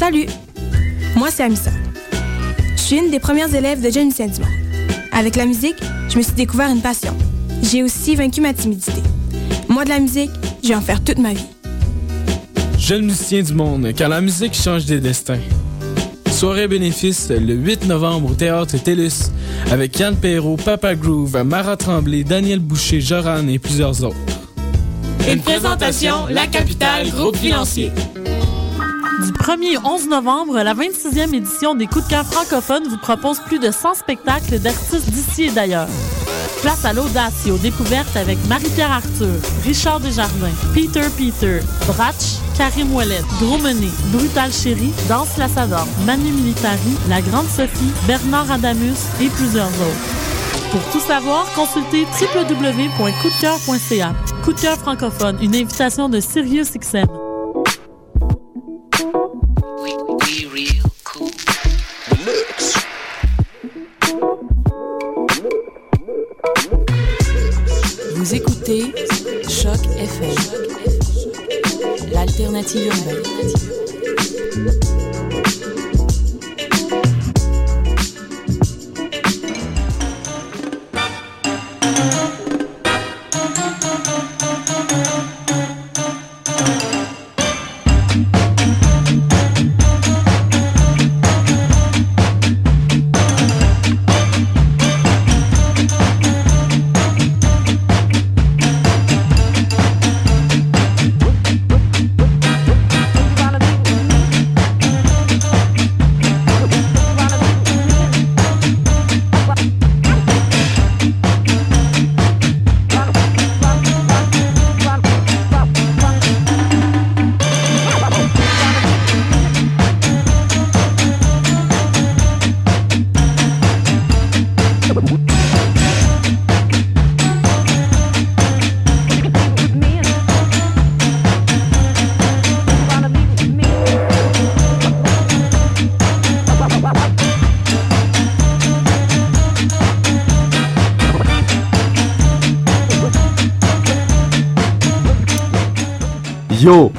Salut! Moi, c'est Amissa. Je suis une des premières élèves de Jeune Saint-Dumont. Avec la musique, je me suis découvert une passion. J'ai aussi vaincu ma timidité. Moi, de la musique, je vais en faire toute ma vie. Jeune musicien du monde, car la musique change des destins. Soirée bénéfice le 8 novembre au Théâtre TELUS avec Yann Perrault, Papa Groove, Mara Tremblay, Daniel Boucher, Joran et plusieurs autres. Une présentation, La Capitale, groupe financier. Du 1er au 11 novembre, la 26e édition des Coups de cœur francophones vous propose plus de 100 spectacles d'artistes d'ici et d'ailleurs. Place à l'audace et aux découvertes avec Marie-Pierre Arthur, Richard Desjardins, Peter Peter, Bratch, Karim Ouellet, Gros Menet, Brutal Chéri, Danse la Savante, Manu Militari, La Grande Sophie, Bernard Adamus et plusieurs autres. Pour tout savoir, consultez www.coupdecoeur.ca. Coup de cœur francophone, une invitation de Sirius XM. Yo,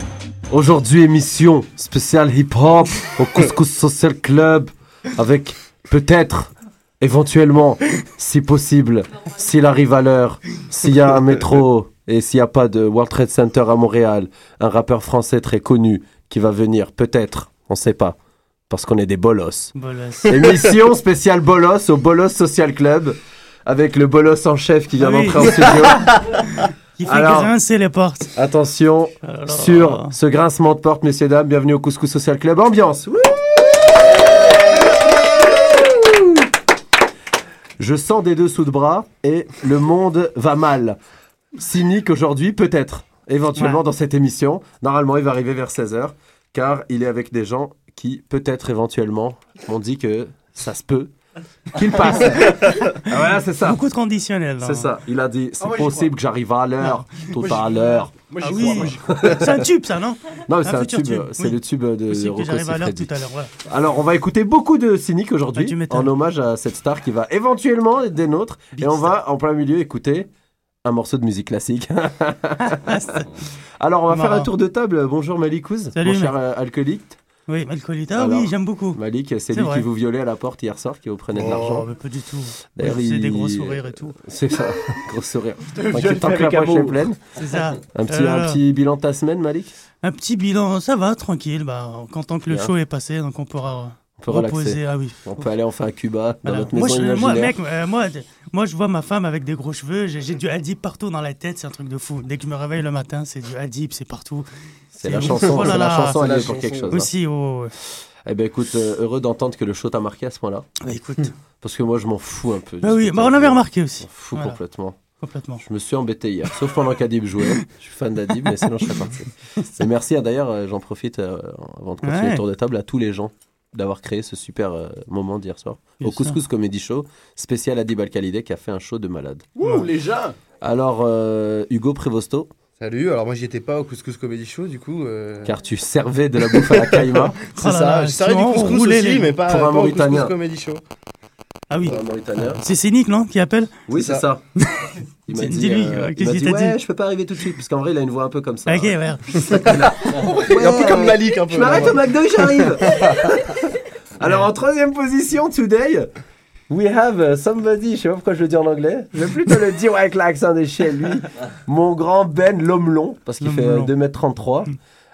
aujourd'hui émission spéciale hip-hop au Couscous Social Club avec peut-être, éventuellement, si possible, s'il arrive à l'heure, s'il y a un métro et s'il n'y a pas de World Trade Center à Montréal, un rappeur français très connu qui va venir, peut-être, on sait pas, parce qu'on est des bolos. Bolos. Émission spéciale bolos au Bolos Social Club avec le bolos en chef qui vient Ah oui. d'entrer en studio. Fait Alors- grincer les portes. Attention Alors- sur ce grincement de porte, messieurs, dames. Bienvenue au Couscous Social Club. Ambiance. Wouh Je sens des deux sous de bras et le monde va mal. Cynique aujourd'hui, peut-être, éventuellement Ouais. dans cette émission. Normalement, il va arriver vers 16h, car il est avec des gens qui, peut-être, éventuellement, m'ont dit que ça se peut qu'il passe. Voilà, c'est ça. Beaucoup de conditionnels. là. C'est ça. Il a dit, c'est Ah, possible que j'arrive à l'heure, tout à l'heure. Moi, Ah oui. C'est un tube, ça, non Non, mais c'est un futur tube, c'est oui. le tube de, que j'arrive à l'heure tout à l'heure. voilà. Alors, on va écouter beaucoup de cyniques aujourd'hui, Ah, tu m'étonnes. en hommage à cette star qui va éventuellement être des nôtres. Big et on star. va, en plein milieu, écouter un morceau de musique classique. Alors, on va faire un tour de table. Bonjour Malikouz, Salut, mon cher euh, alcoolique. Oui. Ah Alors, oui, j'aime beaucoup. Malik, c'est lui vrai. qui vous violait à la porte hier soir, qui vous prenait de Oh, l'argent. mais pas du tout. D'ailleurs, C'est il- des gros sourires et tout. C'est ça, gros sourire. viole Tant que- tant la poche est pleine. C'est ça. Un petit, Euh, un petit bilan de ta semaine, Malik? Un petit bilan, ça va, tranquille. Bah, en content que le Bien. show est passé, donc on pourra peut reposer. relaxer. Ah oui. On peut aller enfin à Cuba, dans Voilà. notre Moi, maison je, moi, mec, euh, moi, moi, je vois ma femme avec des gros cheveux. J'ai du Hadib partout dans la tête. C'est un truc de fou. Dès que je me réveille le matin, c'est du Hadib, c'est partout. C'est la chanson, Oh là la là. chanson, elle est pour quelque chose. hein. Aussi, oh, Eh ben écoute, euh, heureux d'entendre que le show t'a marqué à ce point-là. bah, écoute. Parce que moi, je m'en fous un peu. bah oui, bah, on avait remarqué Je aussi. m'en fous Voilà. complètement. Complètement. Je me suis embêté hier, sauf pendant qu'Adib jouait. Je suis fan d'Adib, mais sinon je serais parti. Et merci à- d'ailleurs, euh, j'en profite euh, avant de continuer Ouais. le tour de table, à tous les gens d'avoir créé ce super euh, moment d'hier soir au Couscous Comedy Show, spécial Adib Al-Khalideh qui a fait un show de malade. Ouh, les gens Alors, euh, Hugo Prévosto, Salut, alors moi j'y étais pas au Couscous Comedy Show du coup. euh, car tu servais de la bouffe à la caïma C'est Oh ça, là, je servais du couscous aussi, les- mais pas, Pour un pas au. Couscous Comedy Show. Ah oui. un Mauritanien. C'est Cynique, non Qui appelle Oui, C'est c'est ça. Il m'a dit, Dis-lui, euh, euh, il qu'est-ce qu'il dit, t'a dit ouais, je peux pas arriver tout de suite, parce qu'en vrai, il a une voix un peu comme ça. Ok, ouais. Et un peu comme Malik un peu. Je m'arrête au McDo, j'arrive. Alors en troisième position, today, we have uh, somebody, je sais pas pourquoi je le dis en anglais, je vais plutôt le dire avec l'accent de chez lui, mon grand Ben l'homme long, parce qu'il fait euh, long. 2m33.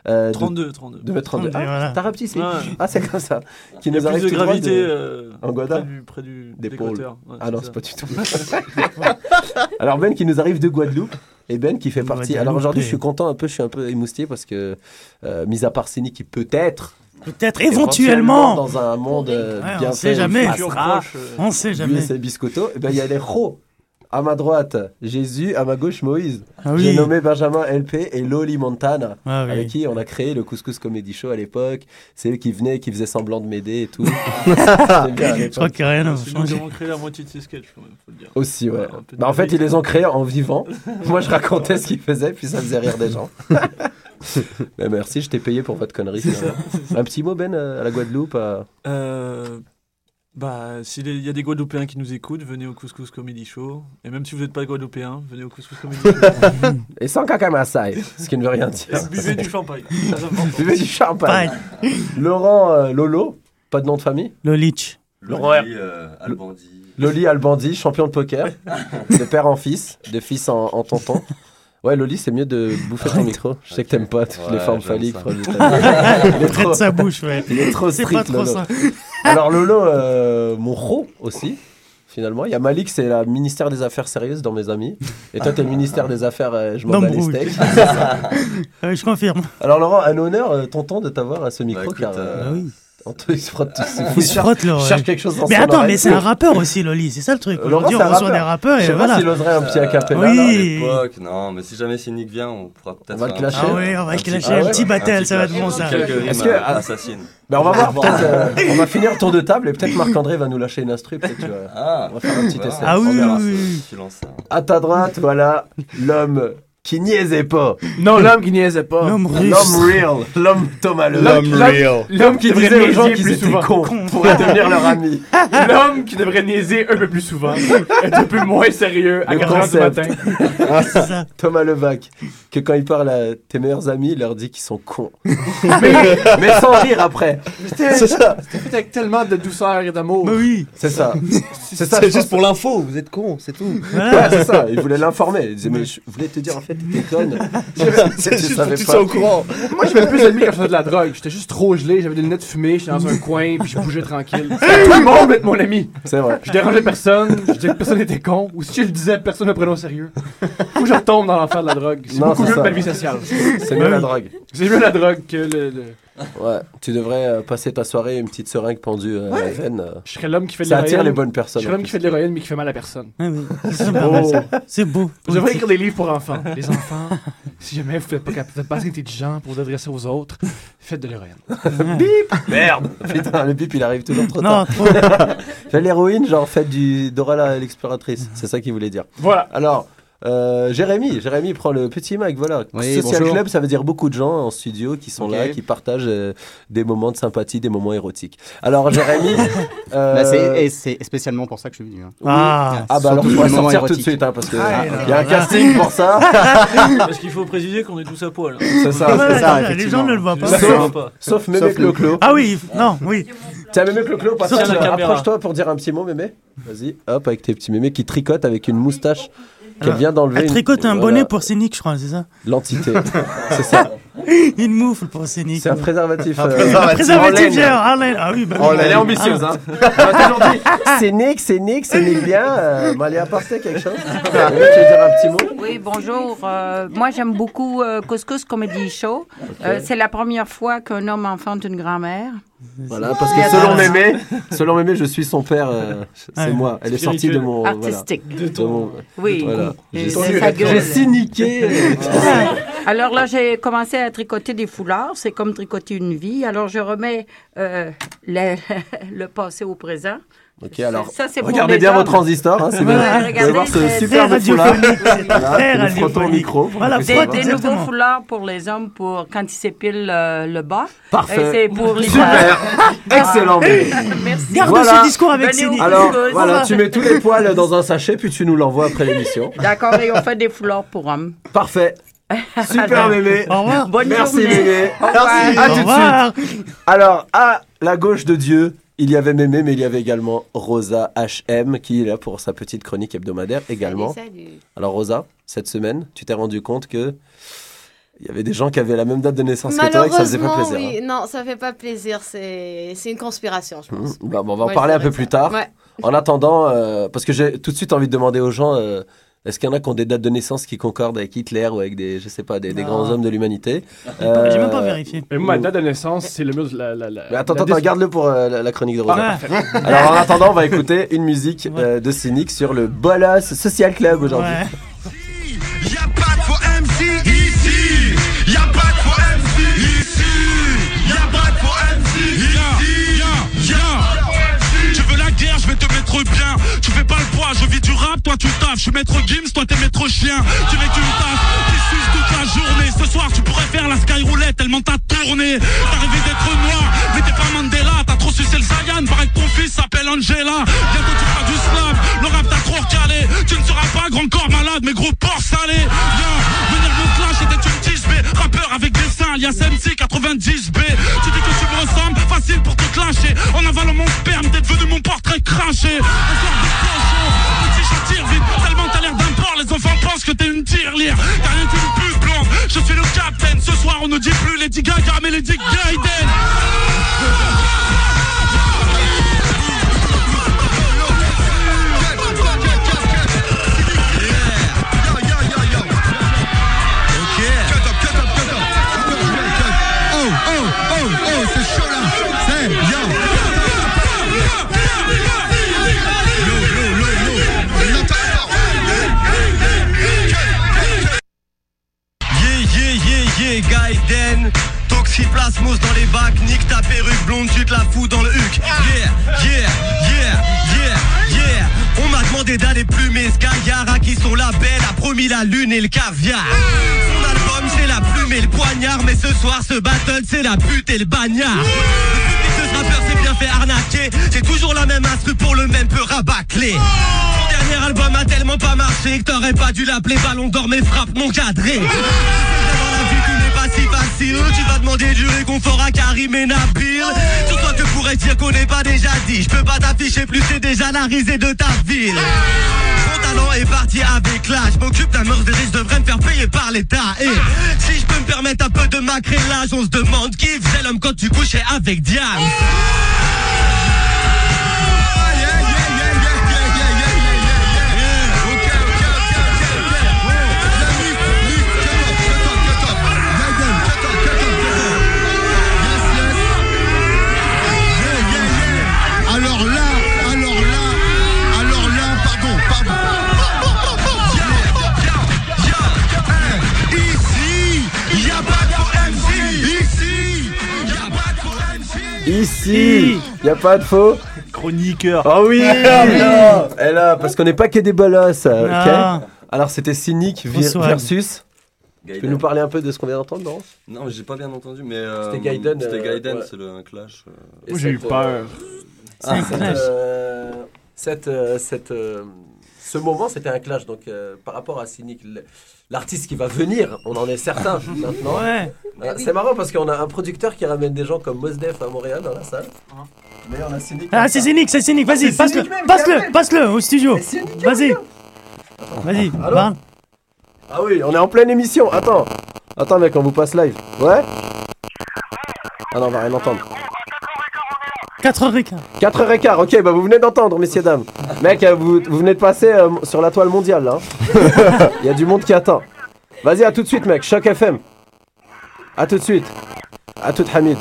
Euh, 32, 32. 2m32. 32, Ah, voilà. t'as rapetissé Ouais. Ah, c'est comme ça. Qui nous arrive plus de gravité de- euh, En Guada près du, près du. Ouais, Ah non, c'est pas du tout. Alors Ben qui nous arrive de Guadeloupe et Ben qui fait partie. Alors aujourd'hui, je suis content un peu, je suis un peu émoustillé parce que, euh, mis à part Cini qui peut-être, Peut-être éventuellement. dans un monde euh, Ouais, on bien sait fait, jamais. Futur passera. proche, euh, On sait jamais. ses biscottos, et ben il y a les ros. À ma droite, Jésus, à ma gauche, Moïse. Ah J'ai oui. nommé Benjamin LP et Loli Montana, Ah oui. avec qui on a créé le Couscous Comedy Show à l'époque. C'est eux qui venaient, qui faisaient semblant de m'aider et tout. Je crois qu'il n'y a rien à nous changer. avons créé la moitié de ces sketchs, quand même, faut le dire. Aussi, ouais. Ouais, Bah, en fait, ils les ont créés en vivant. Moi, je racontais ce qu'ils faisaient, puis ça faisait rire des gens. Mais merci, je t'ai payé pour votre connerie. Ça. Un petit mot, Ben, à la Guadeloupe. à- Euh, bah, s'il y a des Guadeloupéens qui nous écoutent, venez au Couscous Comedy Show. Et même si vous n'êtes pas Guadeloupéen, venez au Couscous Comedy Show. Et sans cacamassaï, ce qui ne veut rien dire. Et buvez du champagne. Buvez du champagne. Laurent euh, Lolo, pas de nom de famille? Lolich. Laurent Loli Albandi, champion de poker, de père en fils, de fils en, en tonton. Ouais, Loli, c'est mieux de bouffer ton micro. Je sais que t'aimes pas toutes les Ouais, formes j'aime phalliques. Il est Près de trop- sa bouche, ouais. Il est trop C'est strict, pas trop Lolo. ça. Alors Lolo, euh, mon ro aussi, finalement. Il y a Malik, c'est le ministère des Affaires sérieuses dans mes amis. Et toi, t'es le ministère des Affaires, euh, je m'en bats les D'embrouille. steaks. C'est ça. Ouais, je confirme. Alors Laurent, un honneur, euh, tonton, de t'avoir à ce micro. écoute, car, euh, Bah oui. Il se frotte, c'est Il se frotte, là, cherche quelque chose dans Mais son attends, oreille. mais c'est un rappeur aussi, Loli. C'est ça le truc. Aujourd'hui, c'est on reçoit rappeur. des rappeurs Je et sais pas voilà. s'il oserait un petit acapella. oui. là. À l'époque, non, mais si jamais Cynic vient, on pourra peut-être. On va le faire clasher. Ah oui, on va un le clasher. Ah Un petit battle, ça va être bon, ça. Quelques rimes Est-ce que- euh, ah, assassines. Ben, on va voir, peut-être, euh, on va finir le tour de table et peut-être Marc-André va nous lâcher une instru. Peut-être, tu vois. Ah, On va faire un petit voilà. essai. Ah oui, On verra. oui, oui. Tu lances ça. À ta droite, voilà l'homme qui niaisait pas. Non, l'homme qui niaisait pas. L'homme russe. L'homme real. L'homme Thomas L'homme real. L'homme qui devrait gens niaiser qu'ils plus étaient souvent. cons pour devenir leur ami. L'homme qui devrait niaiser un peu plus souvent. Être un peu moins sérieux à Le 4 heures du matin. Ah, Thomas Levac, que quand il parle à tes meilleurs amis, il leur dit qu'ils sont cons. mais, mais sans rire après. C'était C'est ça. c'était fait avec tellement de douceur et d'amour. Oui. C'est ça. C'est ça. C'est juste pour l'info, vous êtes con, c'est tout. Ouais, c'est ça. Il voulait l'informer. Il disait, mais je voulais te dire, en fait, t'es conne. C'est Tu savais pas. au courant. Moi, j'avais plus d'amis quand je faisais de la drogue. J'étais juste trop gelé, j'avais des lunettes fumées, j'étais dans un coin, puis je bougeais tranquille. Tout le monde être mon ami. C'est vrai. Je dérangeais personne, je disais que personne n'était con, ou si je le disais, personne ne me prenait au sérieux. Faut que je retombe dans l'enfer de la drogue. C'est beaucoup mieux que ma vie sociale. C'est mieux la drogue. C'est mieux la drogue que le. Ouais, tu devrais euh, passer ta soirée une petite seringue pendue euh, à la veine. euh. Je serais l'homme qui fait de Ça l'héroïne. attire les bonnes personnes. Je serais l'homme qui fait de l'héroïne, mais qui fait mal à personne. Ouais, oui. C'est ça, beau. pas ça. C'est beau. Vous devriez écrire des livres pour enfants. Les enfants, si jamais vous n'êtes pas, cap- vous êtes pas assez intelligent pour vous adresser aux autres, faites de l'héroïne. Bip Merde Putain, le bip il arrive toujours trop Non, tard. Fais l'héroïne, genre faites du Dora l'exploratrice. C'est ça qu'il voulait dire. Voilà. Alors, euh, Jérémy, Jérémy prend le petit mic, voilà. Oui, Social bonjour. Club, ça veut dire beaucoup de gens en studio qui sont Ok. là, qui partagent euh, des moments de sympathie, des moments érotiques. Alors, Jérémy. euh, Bah, c'est, et c'est spécialement pour ça que je suis venu. hein. oui. Ah. Ah, bah alors, le moment sortir tout de érotique. suite, hein, parce que Ah, il y a un casting pour ça. Parce qu'il faut préciser qu'on est tous à poil. C'est ça, Ouais, c'est ça. les gens ne le voient pas. Sauf- va. Sauf Mémé. Clo-Clo. Ah oui, non, oui. Tiens, Mémé Clo-Clo, passe Tiens, la caméra. approche-toi pour dire un petit mot, Mémé. Vas-y, hop, avec tes petits mémés qui tricotent avec une moustache qu'elle vient d'enlever. Elle une- tricote un voilà, bonnet pour Scénic, je crois, c'est ça L'entité. c'est ça. Une moufle pour Scénic. C'est un préservatif. Un euh, préservatif. en Préservatif, genre. Ah oui, bah Oh, oui. elle est ambitieuse, hein. Elle m'a toujours dit, c'est Nick, c'est Nick, c'est Nick bien. Euh, quelque chose. Mémé, tu veux dire un petit mot? Oui, bonjour. Euh, moi, j'aime beaucoup euh, Couscous Comedy Show. Euh, c'est la première fois qu'un homme enfante une grand-mère. Voilà, parce que selon Mémé, selon Mémé, je suis son père. euh, c'est Ouais. moi. Elle est sortie de mon. voilà. Artistique. De mon- Oui. Voilà. J'ai cyniqué. euh, Alors là, j'ai commencé à tricoter des foulards. C'est comme tricoter une vie. Alors, je remets euh, le, le passé au présent. Ok, alors, Ça, regardez bien hommes. vos transistors. Hein, c'est Vous allez regardez, voir ce superbe foulard. Voilà, radiophonique. micro. Voilà, Des, des nouveaux foulards pour les hommes pour quand ils s'épilent euh, le bas. Parfait. Et c'est pour les Super. Excellent. Mémé. Merci. Garde Voilà. ce discours avec Scénic. Alors, voilà, tu mets tous les poils dans un sachet, puis tu nous l'envoies après l'émission. D'accord, et on fait des foulards pour hommes. Parfait. Super, Mémé. Au revoir. Bonne Merci, journée. Revoir. Merci. À Au tout de revoir. suite. Alors, à la gauche de Dieu, il y avait Mémé, mais il y avait également Rosa HM, qui est là pour sa petite chronique hebdomadaire également. Alors, Rosa, cette semaine, tu t'es rendu compte que il y avait des gens qui avaient la même date de naissance que toi et que ça faisait pas plaisir. oui. Non, ça fait pas plaisir. C'est une conspiration, je hein. pense. Mhm. Bah, bon, on va en Ouais, parler un peu plus tard. Ouais. En attendant, euh, parce que j'ai tout de suite envie de demander aux gens, euh, est-ce qu'il y en a qui ont des dates de naissance qui concordent avec Hitler ou avec des, je sais pas, des, grands hommes de l'humanité pas- j'ai même pas Euh, vérifié. Et moi, ma date de naissance, c'est le mur de la. la, la Mais attends, la attends, garde-le pour euh, la, la chronique de Rosa. Ah. Alors en attendant, on va écouter une musique euh, de Cynic sur le Bolos Social Club aujourd'hui. Ouais. je vis du rap, toi tu taffes. Je suis maître Gims, toi t'es maître chien. Tu mets qu'une tasse, tu suces toute la journée. Ce soir, tu pourrais faire la skyroulette tellement t'as tourné. T'as rêvé d'être noir, mais t'es pas Mandela. T'as trop sucé le Zayan, paraît que ton fils s'appelle Angela. Bientôt tu feras du slam, le rap t'a trop recalé. Tu ne seras pas grand corps malade, mais gros porc salé. Ya, venir me clash était une 10B. Rappeur avec des seins, alias MC 90B. Tu dis que tu me ressembles, facile pour te clasher. En avalant mon sperme, t'es devenu mon portrait craché. Petit chat tire vite. Tellement t'as l'air d'un porc, les enfants pensent que t'es une tirelire. T'as rien qu'une pute blonde, je suis le capitaine. Ce soir, on ne dit plus Lady Gaga, mais Lady Gaiden. Qui son label a promis la lune et le caviar. Son album c'est la plume et le poignard, mais ce soir ce battle c'est la pute et le bagnard. Depuis que ce rappeur s'est bien fait arnaquer, c'est toujours la même instru pour le même peu rabâclé. Son dernier album a tellement pas marché que t'aurais pas dû l'appeler Ballon d'or mais frappe mon cadré. Pas si facile, tu vas demander du réconfort à Karim et Nabil. Sur toi que pourrais dire qu'on n'est pas déjà dit, je peux pas t'afficher plus c'est déjà la risée de ta ville. Mon talent est parti avec l'âge, m'occupe d'un riche, je devrais me faire payer par l'État. Et si je peux me permettre un peu de macrélage, on se demande qui faisait l'homme quand tu couchais avec Diane. Ici, y a pas de faux Chroniqueur. Oh oui Ah, Et là, parce qu'on n'est pas que des bolosses, ok Ah. Alors c'était Bonsoir. versus... Tu peux Gaiden. nous parler un peu de ce qu'on vient d'entendre, non Non, mais j'ai pas bien entendu, mais. euh, C'était Gaiden, C'était euh, Gaiden, ouais. c'est le un clash. euh. Et cette, euh, C'est un cette, clash. euh, cette, euh, cette, euh, ce moment, c'était un clash. Donc, euh, par rapport à Cynic, l'artiste qui va venir, on en est certain maintenant. Ouais. Euh, C'est marrant parce qu'on a un producteur qui ramène des gens comme Mosdef à Montréal dans la salle. Mais on a Cynic. Ah, c'est Cynic, c'est Cynic, vas-y, C'est passe-le, passe-le, passe-le au studio. Vas-y. Vas-y, parle. Ah oui, on est en pleine émission. Attends. Attends, mec, on vous passe live. Ouais Ah non, on va rien entendre. 4h15. 4h15, ok, bah vous venez d'entendre, messieurs, dames. Mec, euh, vous, vous venez de passer euh, sur la toile mondiale, là. hein. Il y a du monde qui attend. Vas-y, à tout de suite, mec. Choc FM. À tout de suite. À tout, Hamid.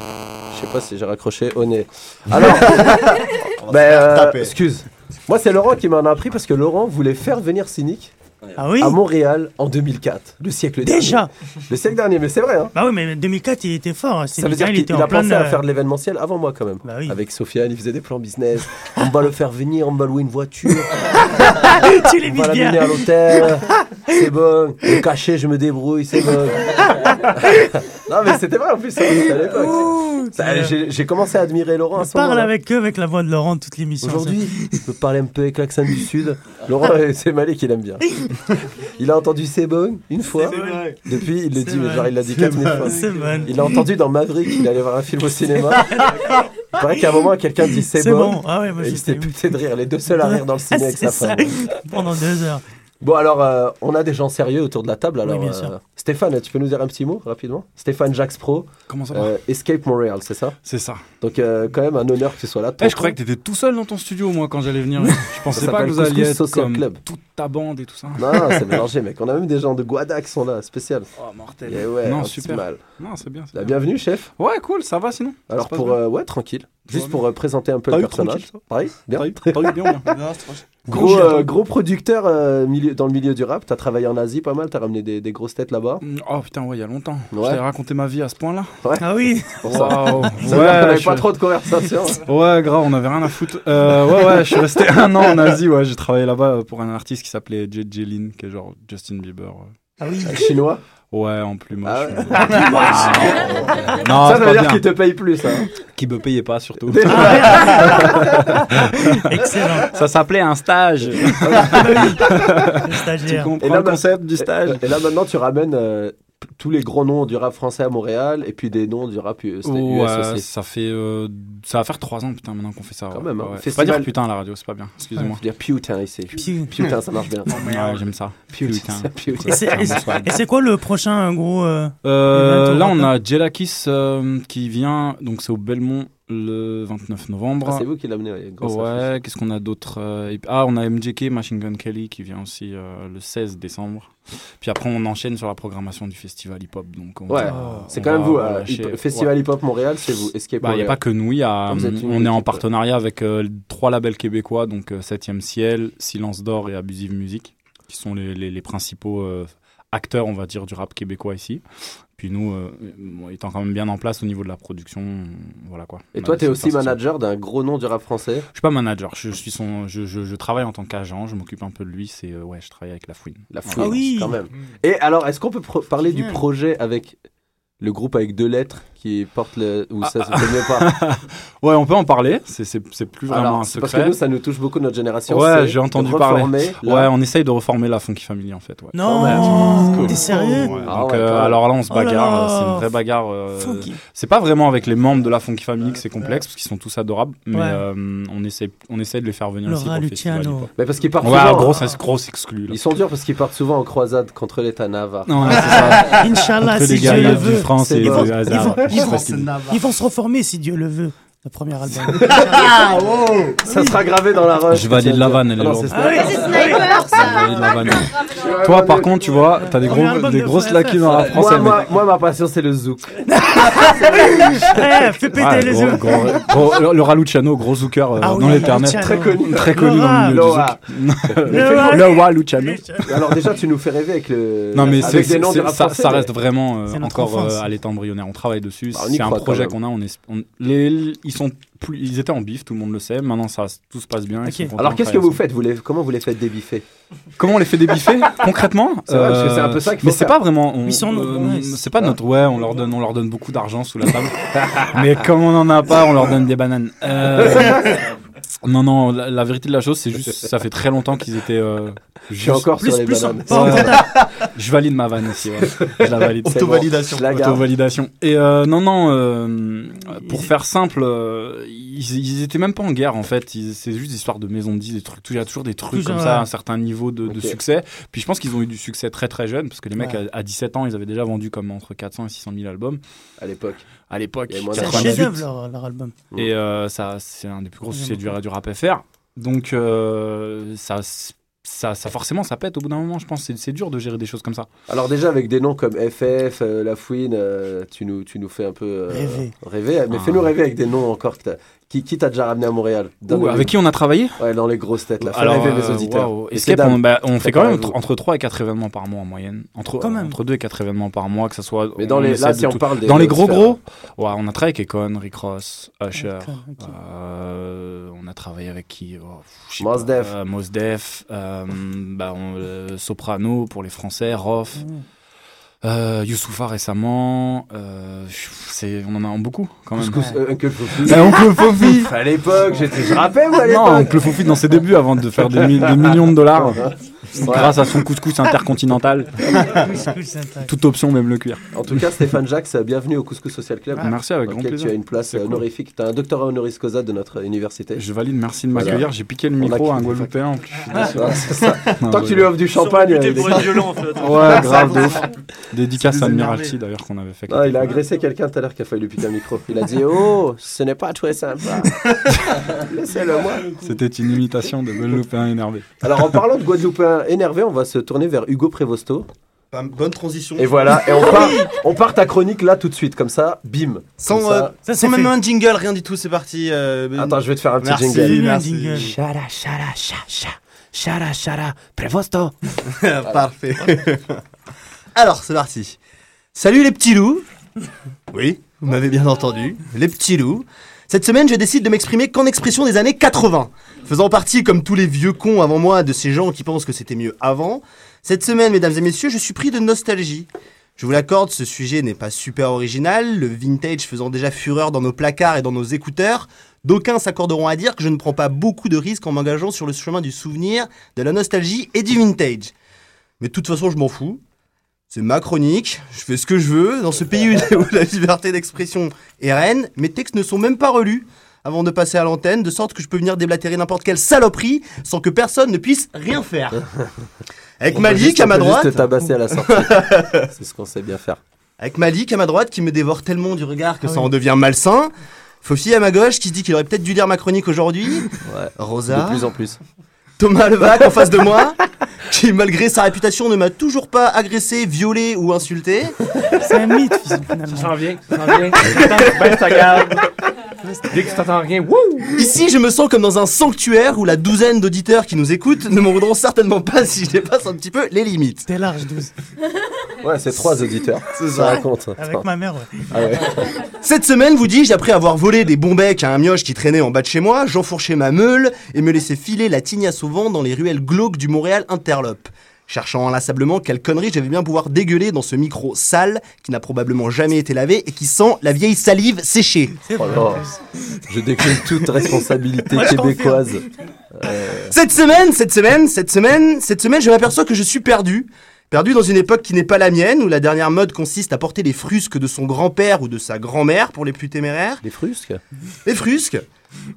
Je sais pas si j'ai raccroché au nez. Alors, ben, euh, taper. excuse. Moi, c'est Laurent qui m'en a appris parce que Laurent voulait faire venir Cynic Ah oui à Montréal en 2004, le siècle Déjà dernier. Le siècle dernier, mais c'est vrai, hein. Bah oui, mais 2004, il était fort. hein. Ça veut dire il qu'il il a pensé à euh, faire de l'événementiel avant moi quand même. Avec Sofiane, il faisait des plans business. on va le faire venir, on va louer une voiture. Tu les on va bien. l'amener à l'hôtel. C'est bon. Le cachet, je me débrouille, c'est bon. non mais c'était vrai en plus, ça, c'était à l'époque. Ça, J'ai commencé à admirer Laurent à ce Parle avec eux avec la voix de Laurent toute l'émission. Aujourd'hui, je peux parler un peu avec l'accent du Sud. Laurent, c'est Malik qui l'aime bien. Il a entendu C'est bon une fois. Depuis, il le dit, mais genre, il l'a dit C'est 4000 bon. fois. Il l'a entendu dans Maverick, il allait voir un film au cinéma. Il paraît qu'à un moment, quelqu'un dit C'est bon. Ah ouais, moi, et il s'est pété de rire. Les deux seuls à rire dans le ciné avec sa femme. Pendant deux heures. Bon, alors, euh, on a des gens sérieux autour de la table. Alors, bien euh, sûr. Stéphane, tu peux nous dire un petit mot rapidement? Stéphane Jax Pro. Comment ça va euh, Escape Montréal, c'est ça? C'est ça. Donc, euh, quand même, un honneur que tu sois là. Eh, je croyais que t'étais tout seul dans ton studio, moi, quand j'allais venir. Je pensais Ça pas que vous alliez être comme Club. toute ta bande et tout ça. Non, non, c'est mélangé, mec. On a même des gens de Guada qui sont là, spécial. Oh, mortel. Et ouais, Non, super. mal. Non, c'est bien. Bah, bien. bienvenue, chef. Ouais, cool, ça va sinon? Alors, pour. euh, ouais, tranquille. Juste pour euh, présenter un peu le personnage. tranquille, Pareil Bien bien, bien. Gros, euh, gros producteur euh, milieu, dans le milieu du rap. T'as travaillé en Asie pas mal. T'as ramené des, des grosses têtes là-bas. Oh putain, ouais, il y a longtemps. Ouais. Je t'ai raconté ma vie à ce point-là. Ouais. Ah oui Pour ça. Avait je- pas trop de conversations. Ouais, grave, on avait rien à foutre. Euh, ouais, ouais, je suis resté un an en Asie. Ouais, j'ai travaillé là-bas pour un artiste qui s'appelait JJ Lin, qui est genre Justin Bieber. ouais. Ah oui Chinois Ouais, en plus moche. Ah ouais. mais- En plus Non, moche. Ça, veut dire bien. qu'il te paye plus, hein. Qui me payait pas, surtout. Excellent. Ça s'appelait un stage. Le tu stagiaire. comprends Et là, le ma- concept du stage Et là maintenant, tu ramènes euh, tous les gros noms du rap français à Montréal et puis des noms du rap US, US Ouais, aussi. ça fait euh, ça va faire 3 ans putain maintenant qu'on fait ça. Quand ouais. même, hein. Ouais. Faut Festival- pas dire putain à la radio, c'est pas bien. Excusez-moi. Je veux dire putain ici. Piu. Putain, ça marche bien. Ouais, j'aime ça. Putain. Putain. Et c'est- quoi le prochain gros. euh, Euh, là, on a Jelakis euh, qui vient, donc c'est au Belmont le 29 novembre. Ah, c'est vous qui l'amenez, ouais, qu'est-ce qu'on a d'autre euh, Ah, on a MJK, Machine Gun Kelly qui vient aussi euh, le 16 décembre. Puis après, on enchaîne sur la programmation du festival hip-hop. Donc on Ouais, c'est quand même vous. euh, hip- Festival ouais. Hip Hop Montréal, c'est vous. Bah, il n'y a Montréal. pas que nous, y a, Ah, on est en partenariat avec euh, trois labels québécois, donc euh, 7e Ciel, Silence d'Or et Abusive Music, qui sont les, les- les principaux acteurs, on va dire, du rap québécois ici. Puis nous, euh, bon, étant quand même bien en place au niveau de la production, euh, voilà quoi. Et toi, t'es cette aussi manager d'un gros nom du rap français? Je suis pas manager, je, suis son, je, je, je travaille en tant qu'agent, je m'occupe un peu de lui, c'est euh, ouais, je travaille avec la fouine. La fouine, quand même. Et alors, est-ce qu'on peut parler du projet avec le groupe avec deux lettres? Qui porte le. Ou ça, Ah, se fait mieux pas Ouais, on peut en parler, c'est- plus vraiment Alors, un secret. Parce que nous, ça nous touche beaucoup, notre génération. Ouais, j'ai entendu parler. la- Ouais, on essaye de reformer la Funky Family en fait. Ouais. Non, Quand même. t'es sérieux Ouais, Ah donc, ouais, euh, alors là, on se Oh bagarre. euh, C'est une vraie bagarre. euh, c'est pas vraiment avec les membres de la Funky Family que c'est complexe parce qu'ils sont tous adorables, mais Ouais. euh, on essaie, on essaie de les faire venir Laura ici pour le festival. Luciano. Mais parce qu'ils partent Ouais, souvent. gros, c'est gros exclu. là. Ils sont durs parce qu'ils partent souvent en croisade contre l'État navarre. Non, ouais, c'est ça. Inch'Allah, si les Dieu le veut. France C'est et Ils vont- ils vont se reformer si Dieu le veut. Le premier album. Ah, wow Ça sera gravé dans la roche. Je valide la vanne, elle est lourde. c'est Ah oui, Sniper. c'est Sniper, ça. Je valide la vanne. Toi, par contre, tu vois, t'as des, gros, des de grosses lacunes dans la Moi, française. moi, moi, ma passion, c'est le zouk. Eh, fais péter Ouais, les gros- yeux. gros- gros- le- le Raluciano, gros zooker euh, Ah oui, dans l'éternel. Luciano. Très connu. Très connu dans le milieu du zouk. Le Raluciano. Alors déjà, tu nous fais rêver avec le. Non mais ça, reste vraiment euh, encore euh, à l'état embryonnaire. On travaille dessus. Bah, c'est un projet qu'on a. On est, on- les, ils sont plus, ils étaient en bif, tout le monde le sait. Maintenant ça, tout se passe bien. ils Ok. sont contents Alors qu'est-ce que vous faites vous les... Comment vous les faites débiffer Comment on les fait débiffer concrètement? Euh, C'est vrai, parce que c'est un peu ça qu'il faut Mais c'est faire. pas vraiment. on- Ils sont- euh, ouais, c'est pas notre. Ouais, on leur donne, on leur donne beaucoup d'argent sous la table. mais comme on en a pas, on leur donne des bananes. Euh, non, non. La, la vérité de la chose, c'est juste, ça fait très longtemps qu'ils étaient. euh, Je suis encore Plus- sur les plus bananes. en Ouais. Je valide ma vanne aussi. Ouais. Je la valide. Bon, Auto-validation. je la garde. Auto-validation. Et euh, non, non, euh, pour faire simple, euh, ils, ils étaient même pas en guerre en fait. Ils- C'est juste histoire de maison de 10, des trucs. Il y a toujours des trucs comme ça, un certain niveau de, succès. Puis je pense qu'ils ont eu du succès très très jeune parce que les mecs Ouais. à, à 17 ans, ils avaient déjà vendu comme entre 400 et 600 000 albums À l'époque. À l'époque. C'est un 98. chef-d'œuvre leur, leur album. Et euh, ça, c'est un des plus gros succès du, du rap FR. Donc euh, ça, ça, ça forcément ça pète au bout d'un moment. Je pense c'est c'est dur de gérer des choses comme ça. Alors déjà avec des noms comme FF, euh, La Fouine, euh, tu, nous, tu nous fais un peu euh, Rêver. rêver. Mais Ah. fais-nous rêver avec des noms encore que t'as- qui, qui t'a déjà ramené à Montréal Ouh, les- avec qui on a travaillé Ouais, dans les grosses têtes là. Fais Alors, rêver mes euh, auditeurs. Et Escape, on, bah, on fait quand même entre, entre 3 et 4 événements par mois en moyenne. Entre, Quand même. entre 2 et 4 événements par mois, que ce soit. Mais dans les- là, si on tout- parle des Dans les gros gros, ouais, on a travaillé avec Econ, Rick Ross, Usher. Euh, on a travaillé avec qui oh, Mos Def. euh, Mos Def, euh, bah, on- euh, Soprano pour les Français, Rof. Mm. Euh, Youssoufa récemment, euh, c'est, on en a beaucoup quand même. Couscous, euh, Uncle Fofi. Oncle Fofi À l'époque, j'étais, je rappelle à Non. Oncle Fofi dans ses débuts avant de faire des, mi- des millions de dollars grâce à son couscous intercontinental. Toute option, même le cuir. En tout cas, Stéphane Jacques, bienvenue au Couscous Social Club. Merci, avec grand plaisir. Tu as une place C'est cool. honorifique. Tu as un doctorat honoris causa de notre université. Je valide, merci de Voilà. m'accueillir. J'ai piqué le micro à un. Guadeloupéen Ah, Tant que tu lui offres du champagne. Il pour en fait. Ouais, grave, de ouf. Dédicace à Admiralty d'ailleurs qu'on avait fait. Il a agressé quelqu'un tout à l'heure qui a failli lui piquer un micro. Il a dit Oh, ce n'est pas très sympa. Laissez-le moi. C'était une imitation de Guadeloupéen énervé. Alors, en parlant de Guadeloupéens énervés, on va se tourner vers Hugo Prévosto. Bonne transition. Et voilà, et on part, on part ta chronique là tout de suite, comme ça, bim. Sans, Comme ça. euh, Ça, sans c'est même fait. un jingle, rien du tout, c'est parti. euh, Attends, je vais te faire un petit Merci, jingle. merci. Un jingle. Shara, sha, sha. Shara, shara, prevosto. Parfait. Alors, c'est parti. Salut les petits loups. Oui, vous m'avez bien entendu. Les petits loups. Cette semaine, je décide de m'exprimer qu'en expression des années 80. Faisant partie, comme tous les vieux cons avant moi, de ces gens qui pensent que c'était mieux avant, cette semaine, mesdames et messieurs, je suis pris de nostalgie. Je vous l'accorde, ce sujet n'est pas super original, le vintage faisant déjà fureur dans nos placards et dans nos écouteurs. D'aucuns s'accorderont à dire que je ne prends pas beaucoup de risques en m'engageant sur le chemin du souvenir, de la nostalgie et du vintage. Mais de toute façon, je m'en fous. C'est ma chronique, je fais ce que je veux. Dans ce pays où la liberté d'expression est reine, mes textes ne sont même pas relus avant de passer à l'antenne, de sorte que je peux venir déblatérer n'importe quelle saloperie sans que personne ne puisse rien faire. Avec On Malik juste- à ma juste droite. te tabasser à la sortie. C'est ce qu'on sait bien faire. Avec Malik à ma droite qui me dévore tellement du regard que Ah ça oui. en devient malsain. Fofi à ma gauche qui se dit qu'il aurait peut-être dû lire ma chronique aujourd'hui. Ouais. Rosa. De plus en plus. Thomas Levac en face de moi, qui malgré sa réputation ne m'a toujours pas agressé, violé ou insulté. C'est un mythe, finalement. Ça s'en vient, ça s'en vient. Attends, baisse ta garde. Dès que t'entends rien, wouh Ici, je me sens comme dans un sanctuaire où la douzaine d'auditeurs qui nous écoutent ne m'en voudront certainement pas si je dépasse un petit peu les limites. T'es large, 12. Ouais, c'est trois auditeurs. C'est Ça ça. raconte. Avec ma mère, ouais. Ah ouais. Cette semaine, vous dis-je, après avoir volé des bons becs à un mioche qui traînait en bas de chez moi, j'enfourchais ma meule et me laissais filer la tignasse au vent dans les ruelles glauques du Montréal Interlope. Cherchant inlassablement quelle connerie j'avais bien pouvoir dégueuler dans ce micro sale qui n'a probablement jamais été lavé et qui sent la vieille salive séchée. Oh. Je décline toute responsabilité Moi, québécoise. Euh, Cette semaine, cette semaine, cette semaine, cette semaine, je m'aperçois que je suis perdu. Perdu dans une époque qui n'est pas la mienne, où la dernière mode consiste à porter les frusques de son grand-père ou de sa grand-mère pour les plus téméraires. Les frusques? Les frusques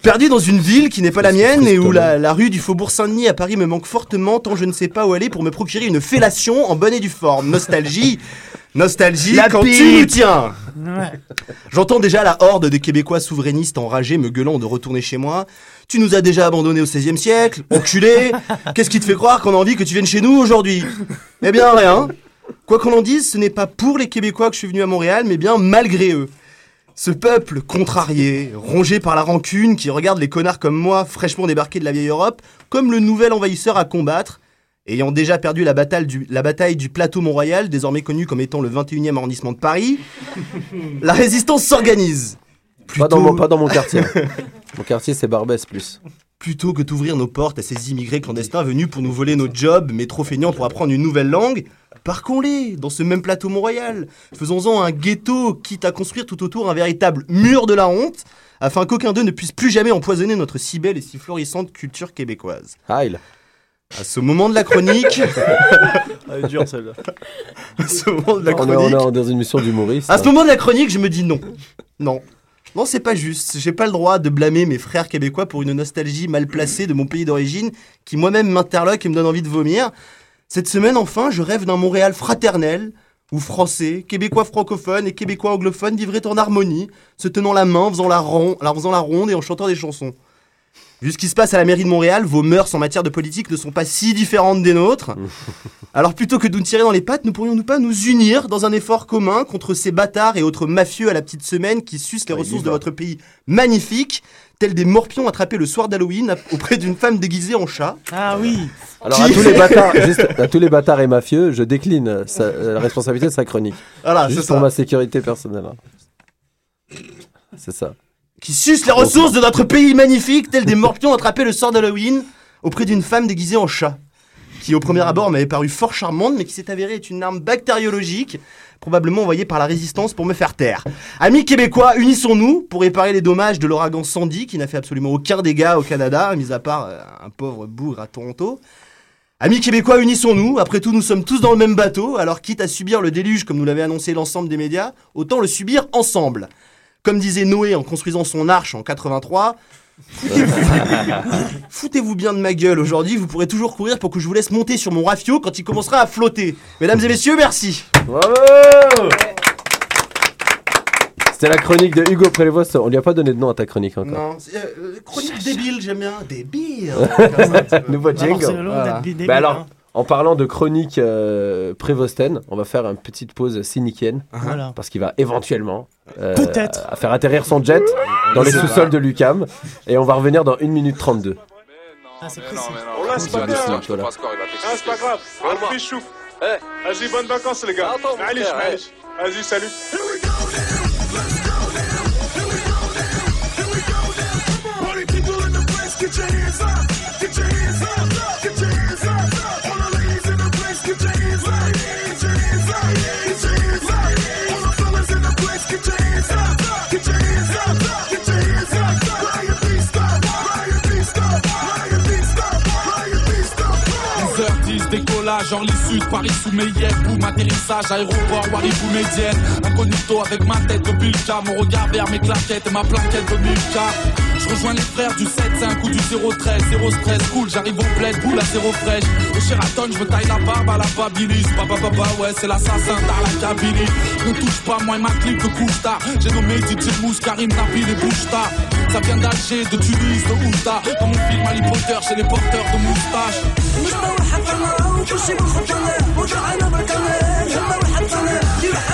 Perdu dans une ville qui n'est pas la mienne et où la, la rue du Faubourg Saint-Denis à Paris me manque fortement tant je ne sais pas où aller pour me procurer une fellation en bonne et due forme. Nostalgie. Nostalgie La quand tu nous tiens. Ouais. J'entends déjà la horde de Québécois souverainistes enragés me gueulant de retourner chez moi. Tu nous as déjà abandonnés au XVIe siècle, enculé. Qu'est-ce qui te fait croire qu'on a envie que tu viennes chez nous aujourd'hui? Eh bien rien. Quoi qu'on en dise, ce n'est pas pour les Québécois que je suis venu à Montréal, mais bien malgré eux. Ce peuple contrarié, rongé par la rancune, qui regarde les connards comme moi, fraîchement débarqués de la vieille Europe, comme le nouvel envahisseur à combattre, ayant déjà perdu la bataille du, la bataille du plateau Mont-Royal, désormais connu comme étant le 21e arrondissement de Paris, la résistance s'organise. Pas, dans mon, pas dans mon quartier. mon quartier, c'est Barbès plus. Plutôt que d'ouvrir nos portes à ces immigrés clandestins venus pour nous voler nos jobs, mais trop feignants pour apprendre une nouvelle langue, parquons-les dans ce même plateau Mont-Royal. Faisons-en un ghetto, quitte à construire tout autour un véritable mur de la honte, afin qu'aucun d'eux ne puisse plus jamais empoisonner notre si belle et si florissante culture québécoise. Heil. À ce moment de la chronique. Elle est dure celle-là. à ce moment de la On est, chronique. on est dans une mission d'humoriste. À ce moment de la chronique, je me dis non. Non. Non, c'est pas juste. J'ai pas le droit de blâmer mes frères québécois pour une nostalgie mal placée de mon pays d'origine qui moi-même m'interloque et me donne envie de vomir. Cette semaine, enfin, je rêve d'un Montréal fraternel où Français, Québécois francophones et Québécois anglophones vivraient en harmonie, se tenant la main, faisant la, ron- en faisant la ronde et en chantant des chansons. Vu ce qui se passe à la mairie de Montréal, vos mœurs en matière de politique ne sont pas si différentes des nôtres. Alors plutôt que de nous tirer dans les pattes, ne pourrions-nous pas nous unir dans un effort commun contre ces bâtards et autres mafieux à la petite semaine qui sucent les ressources de votre pays magnifique, tels des morpions attrapés le soir d'Halloween auprès d'une femme déguisée en chat Ah oui Alors à tous les bâtards, juste, à tous les bâtards et mafieux, je décline sa- la responsabilité de sa chronique. Voilà, juste c'est pour ça. ma sécurité personnelle. hein. C'est ça. qui sucent les ressources de notre pays magnifique, tels des morpions attrapés le soir d'Halloween auprès d'une femme déguisée en chat, qui au premier abord m'avait paru fort charmante, mais qui s'est avérée être une arme bactériologique, probablement envoyée par la résistance pour me faire taire. Amis québécois, unissons-nous pour réparer les dommages de l'ouragan Sandy, qui n'a fait absolument aucun dégât au Canada, mis à part euh, un pauvre bougre à Toronto. Amis québécois, unissons-nous. Après tout, nous sommes tous dans le même bateau. Alors, quitte à subir le déluge comme nous l'avait annoncé l'ensemble des médias, autant le subir ensemble. Comme disait Noé en construisant son arche en 83, foutez-vous bien de ma gueule aujourd'hui. Vous pourrez toujours courir pour que je vous laisse monter sur mon rafio quand il commencera à flotter. Mesdames et messieurs, merci. Bravo C'était la chronique de Hugo Prévost. On lui a pas donné de nom à ta chronique encore. Non, c'est, euh, chronique débile, j'aime bien. Débile. Nouveau Bah, jingle. Bah alors, hein. En parlant de chronique euh, Prévosten, on va faire une petite pause cyniquienne. Voilà. Parce qu'il va éventuellement euh, Peut-être. à faire atterrir son jet dans les C'est sous-sols de l'UCAM. Et on va revenir dans 1 minute 32. Ah, c'est précis. On laisse pas. Voilà. Ah, c'est pas grave. On chouf. Vas-y, bonnes vacances, les gars. Allez, Vas-y, salut. Party people in the place, get your hands up. 11h10, décollage, Orly Sud, Paris sous Meillet, boum, atterrissage, aéroport, Waribou Médienne. Incognito avec ma tête de Bulka, mon regard vers mes claquettes et ma plaquette de Milka. Je rejoins les frères du 7-5 ou du 013, 0 stress, cool, j'arrive au bled, boule à zéro fraîche. Au Sheraton, je me taille la barbe à la Babilis, papa papa, ouais, c'est l'assassin dans la. Ne touche pas, moi et ma clique de couche J'ai nommé DJ Mousse, Karim Nabil et Bouchta. Ça vient d'Alger, de Tunis, de Oujda. Dans mon film Harry Potter, chez les porteurs de moustaches. وكل شي بالخطلة وجعنا مكانة جنة وحطنا يرحم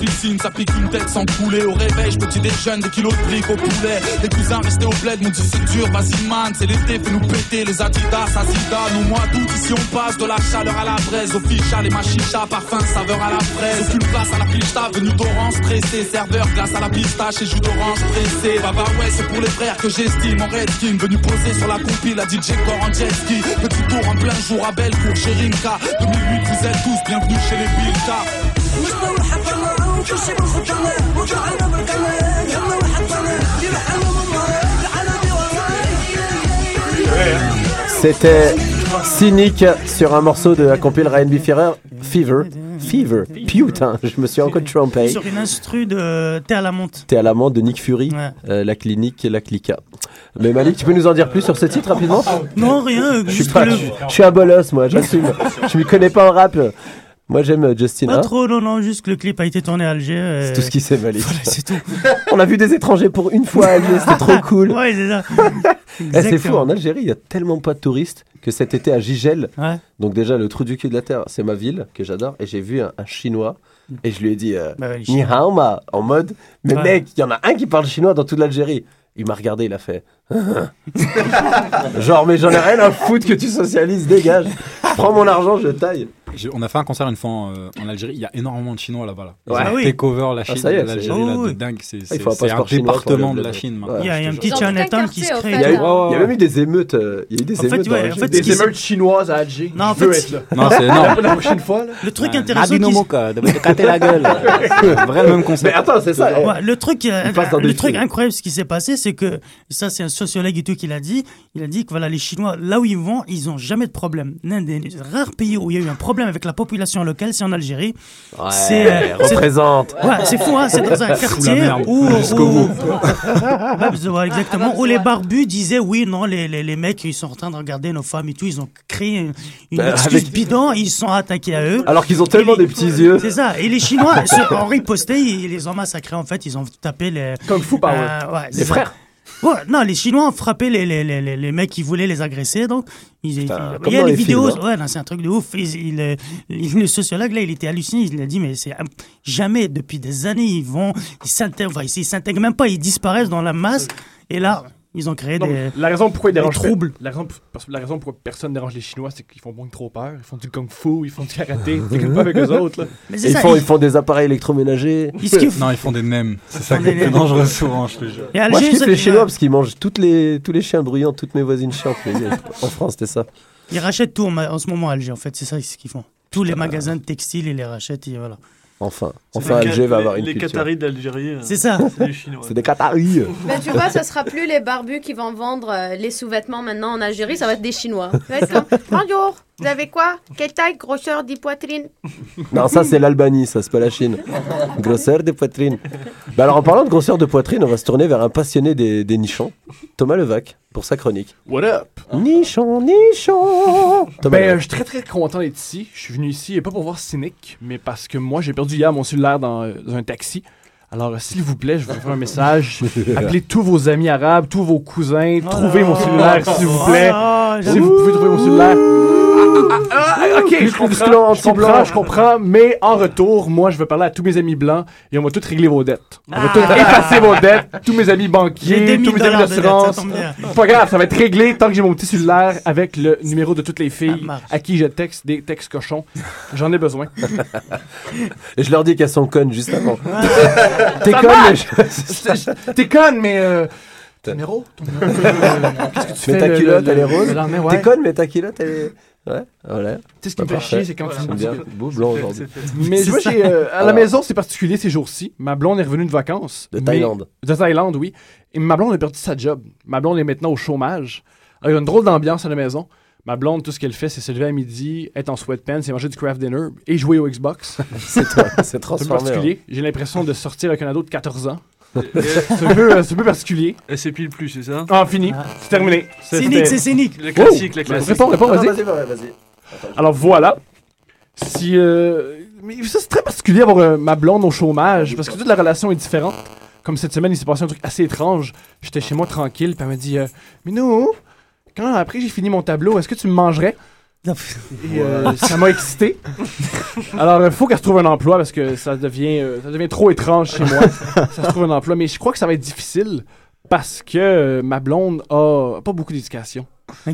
piscine, ça pique une tête sans couler. Au réveil, je petit déjeune, des kilos de briques au poulet. Les cousins restés au bled m'ont dit c'est dur, vas-y man, c'est l'été, fais nous péter. Les Adidas, Asida, nos mois d'août, ici on passe de la chaleur à la braise. Au ficha, les machichas, parfum, saveur à la fraise. Aucune place à la pista, venu d'orange pressé. Serveur, glace à la pistache et jus d'orange pressé. Bah bah ouais, c'est pour les frères que j'estime en Redskin. Venu poser sur la compile, la DJ Core en jet. Petit tour en plein jour à Bellecour, chez Rimka. 2008, vous êtes tous bienvenus chez les Bilka. C'était cynique sur un morceau de la compile Ryan B. Fever. Fever. Fever. Putain, je me suis encore trompé. Sur une instru de Thé à la monte. T'es à l'amende de Nick Fury, euh, la clinique et la clica. Mais Malik, tu peux nous en dire plus sur ce titre rapidement? Non, rien. Je suis pas, le- je, je suis un bolos moi, j'assume. je m'y connais pas en rap. Moi j'aime euh, Justin. Pas trop, non, non, juste que le clip a été tourné à Alger. euh, C'est tout ce qui c'est tout. On a vu des étrangers pour une fois à Alger, c'était trop cool. Ouais, c'est ça. Eh, c'est fou, en Algérie, il y a tellement pas de touristes que cet été à Gigel, Ouais. donc déjà le trou du cul de la terre, c'est ma ville que j'adore, et j'ai vu un, un chinois, et je lui ai dit euh, Bah ouais, Ni en mode, mais Ouais. mec, il y en a un qui parle chinois dans toute l'Algérie. Il m'a regardé, il a fait. Genre, mais j'en ai rien à foutre que tu socialises, dégage. Prends mon argent, je taille. On a fait un concert une fois euh, en Algérie. Il y a énormément de Chinois là-bas. Là. Ouais. Ah oui. take over la Ah, Chine, est, l'Algérie, Oh, oui. dingue. C'est Ah, un département de la. Chine. Ouais. Il y a, il y a un petit Chinatown qui se crée. au Il y, a eu, fait, hein. il y a même eu des émeutes. euh, il y a eu des En fait, émeutes. ouais, dans en la- fait, Des émeutes chinoises à Alger. Non, en fait, être là. Non, c'est énorme. La prochaine fois. Le truc intéressant. Moka, de me casser la gueule. Vrai le même Mais concept. attends, c'est ça. eh. Le truc, euh, le truc incroyable, ce qui s'est passé, c'est que ça, c'est un sociologue et tout qui l'a dit. Il a dit que voilà, les Chinois, là où ils vont, ils ont jamais de problème. L'un des rares pays où il y a eu un problème avec la population locale, c'est en Algérie. Ouais, c'est, euh, c'est- représente. Ouais, c'est fou, hein, c'est dans un quartier où, exactement, où les barbus disaient oui, non, les, les, les mecs, ils sont en train de regarder nos femmes et tout, ils ont créé une, une Bah, excuse avec- bidon, ils sont attaqués à eux. Alors qu'ils ont tellement les- des petits yeux. C'est ça. Et les Chinois, en riposté, ils les ont massacrés. En fait, ils ont tapé les. Kung Fu Power. Euh, ouais, Les ça. Ouais, non, les Chinois ont frappé les, les, les, les, les mecs qui voulaient les agresser. Donc, ils, ils- Putain, il y a dans les les vidéos. films, hein. Ouais, non, c'est un truc de ouf. Il- il, euh, il- le sociologue, là, il était halluciné. Il a dit, mais c'est imp- jamais, depuis des années, ils vont. Ils s'intègrent, enfin, ils s'intègrent même pas, ils disparaissent dans la masse. Et là, ils ont créé Non, des. La raison pourquoi ils dérangent troubles. La raison, pour- la raison pourquoi personne dérange les Chinois, c'est qu'ils font beaucoup trop peur. Ils font du kung fu, ils font du karaté. T'es pas avec eux autres. Là. Mais c'est Ils ça. font, ils- ils font des appareils électroménagers. ils- Non, ils font des nems. C'est ça qui est plus dangereux souvent, je te jure. Et Moi, je Alger, kiffe les Chinois parce qu'ils mangent toutes les, tous les chiens bruyants, toutes mes voisines chiantes. En France, c'était ça. Ils rachètent tout en, en ce moment à Alger, en fait, c'est ça ce qu'ils font. Tous les magasins de textiles, ils les rachètent et voilà. Enfin, enfin Alger va avoir une Les culture. Qataris d'Algérie. euh, C'est ça. C'est des Chinois. C'est des Qataris. Mais tu vois, ce sera plus les barbus qui vont vendre euh, les sous-vêtements maintenant en Algérie, ça va être des Chinois. Ça va être comme, Bonjour, vous avez quoi? Quelle taille, grosseur, dit poitrine Non, ça c'est l'Albanie, ça c'est pas la Chine. Grosseur de poitrine. Bah alors en parlant de grosseur de poitrine, on va se tourner vers un passionné des, des nichons, Thomas Levac, pour sa chronique. What up? Nichon, nichon. Thomas Ben, euh, Levac. je suis très très content d'être ici. Je suis venu ici, et pas pour voir Cynic, mais parce que moi j'ai perdu hier mon cellulaire dans, euh, dans un taxi. Alors, euh, s'il vous plaît, je vous faire un message. Appelez tous vos amis arabes, tous vos cousins. trouvez mon cellulaire, s'il vous plaît. Ah, Si vous pouvez trouver mon cellulaire. Ah, ah, ah, ok, Plus je comprends, blanc, je comprends, je comprends, mais en retour, moi, je vais parler à tous mes amis blancs et on va tous régler vos dettes. On va Ah. tous effacer vos dettes, tous mes amis banquiers, 2000 tous mes amis d'assurance. pas grave, ça va être réglé tant que j'ai mon petit cellulaire avec le numéro de toutes les filles à qui je texte des textes cochons. J'en ai besoin. Et je leur dis qu'elles sont connes juste avant. T'es conne, mais T'es conne, mais. Euh, ton numéro? Ton numéro? Qu'est-ce que tu Mais fais ta culotte, le- elle est rose. T'es conne, mais ta culotte, elle est. Ouais, voilà. Tu sais ce qui me Bah, fait chier, c'est quand me dis bien. que- Beau blanc aujourd'hui. Mais C'est moi, j'ai, euh, à la maison, c'est particulier ces jours-ci. Ma blonde est revenue de vacances. De mais- Thaïlande. De Thaïlande, oui. Et ma blonde a perdu sa job. Ma blonde est maintenant au chômage. Alors, il y a une drôle d'ambiance à la maison. Ma blonde, tout ce qu'elle fait, c'est se lever à midi, être en sweatpants et manger du craft dinner et jouer au Xbox. C'est toi, c'est C'est un transformé. hein. particulier. J'ai l'impression de sortir avec un ado de 14 ans. C'est un, peu, euh, c'est un peu particulier. Elle s'épile plus, c'est ça? Ah, fini. C'est terminé. Cynique, c'est cynique. Le classique, le classique. Réponds, réponds, vas-y. vas-y, vas-y, vas-y. Alors voilà. Si euh, mais ça c'est très particulier avoir euh, ma blonde au chômage parce que toute la relation est différente. Comme cette semaine, il s'est passé un truc assez étrange. J'étais chez moi tranquille, puis elle m'a dit euh, "Mais nous, quand après j'ai fini mon tableau, est-ce que tu me mangerais? Euh, ça m'a excité. Alors, il faut qu'elle se trouve un emploi parce que ça devient, euh, ça devient trop étrange chez moi. ça se trouve un emploi. Mais je crois que ça va être difficile parce que euh, ma blonde a pas beaucoup d'éducation.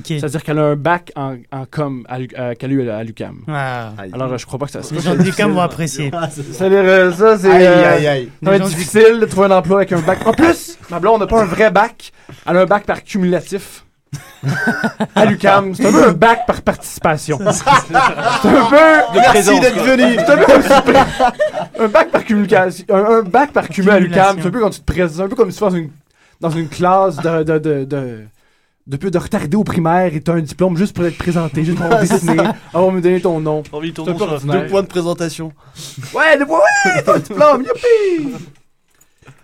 C'est-à-dire qu'elle a un bac en, en com euh, qu'elle a eu à l'UCAM. Ah. Alors, euh, je crois pas que ça Les gens de l'UQAM vont apprécier. C'est-à-dire, euh, ça, c'est. Aïe, euh, aïe, aïe. Ça va Les être gens du- difficile de trouver un emploi avec un bac. En plus, ma blonde n'a pas un vrai bac. Elle a un bac par cumulatif. à l'UCAM. C'est un peu un bac par participation. C'est un peu. Merci d'être venu. C'est un peu comme si- un bac par communication. Un, un bac par cumul à l'UCAM. C'est un peu quand tu te présentes. C'est un peu comme si tu fasses une, dans une classe de. de, de, de de peu de retardé au primaire et t'as un diplôme juste pour être présenté, juste pour ça. avoir me donner ton nom. Envie un peu ordinaire. Deux points de présentation. Ouais, deux points, ouais, un diplôme, youpi!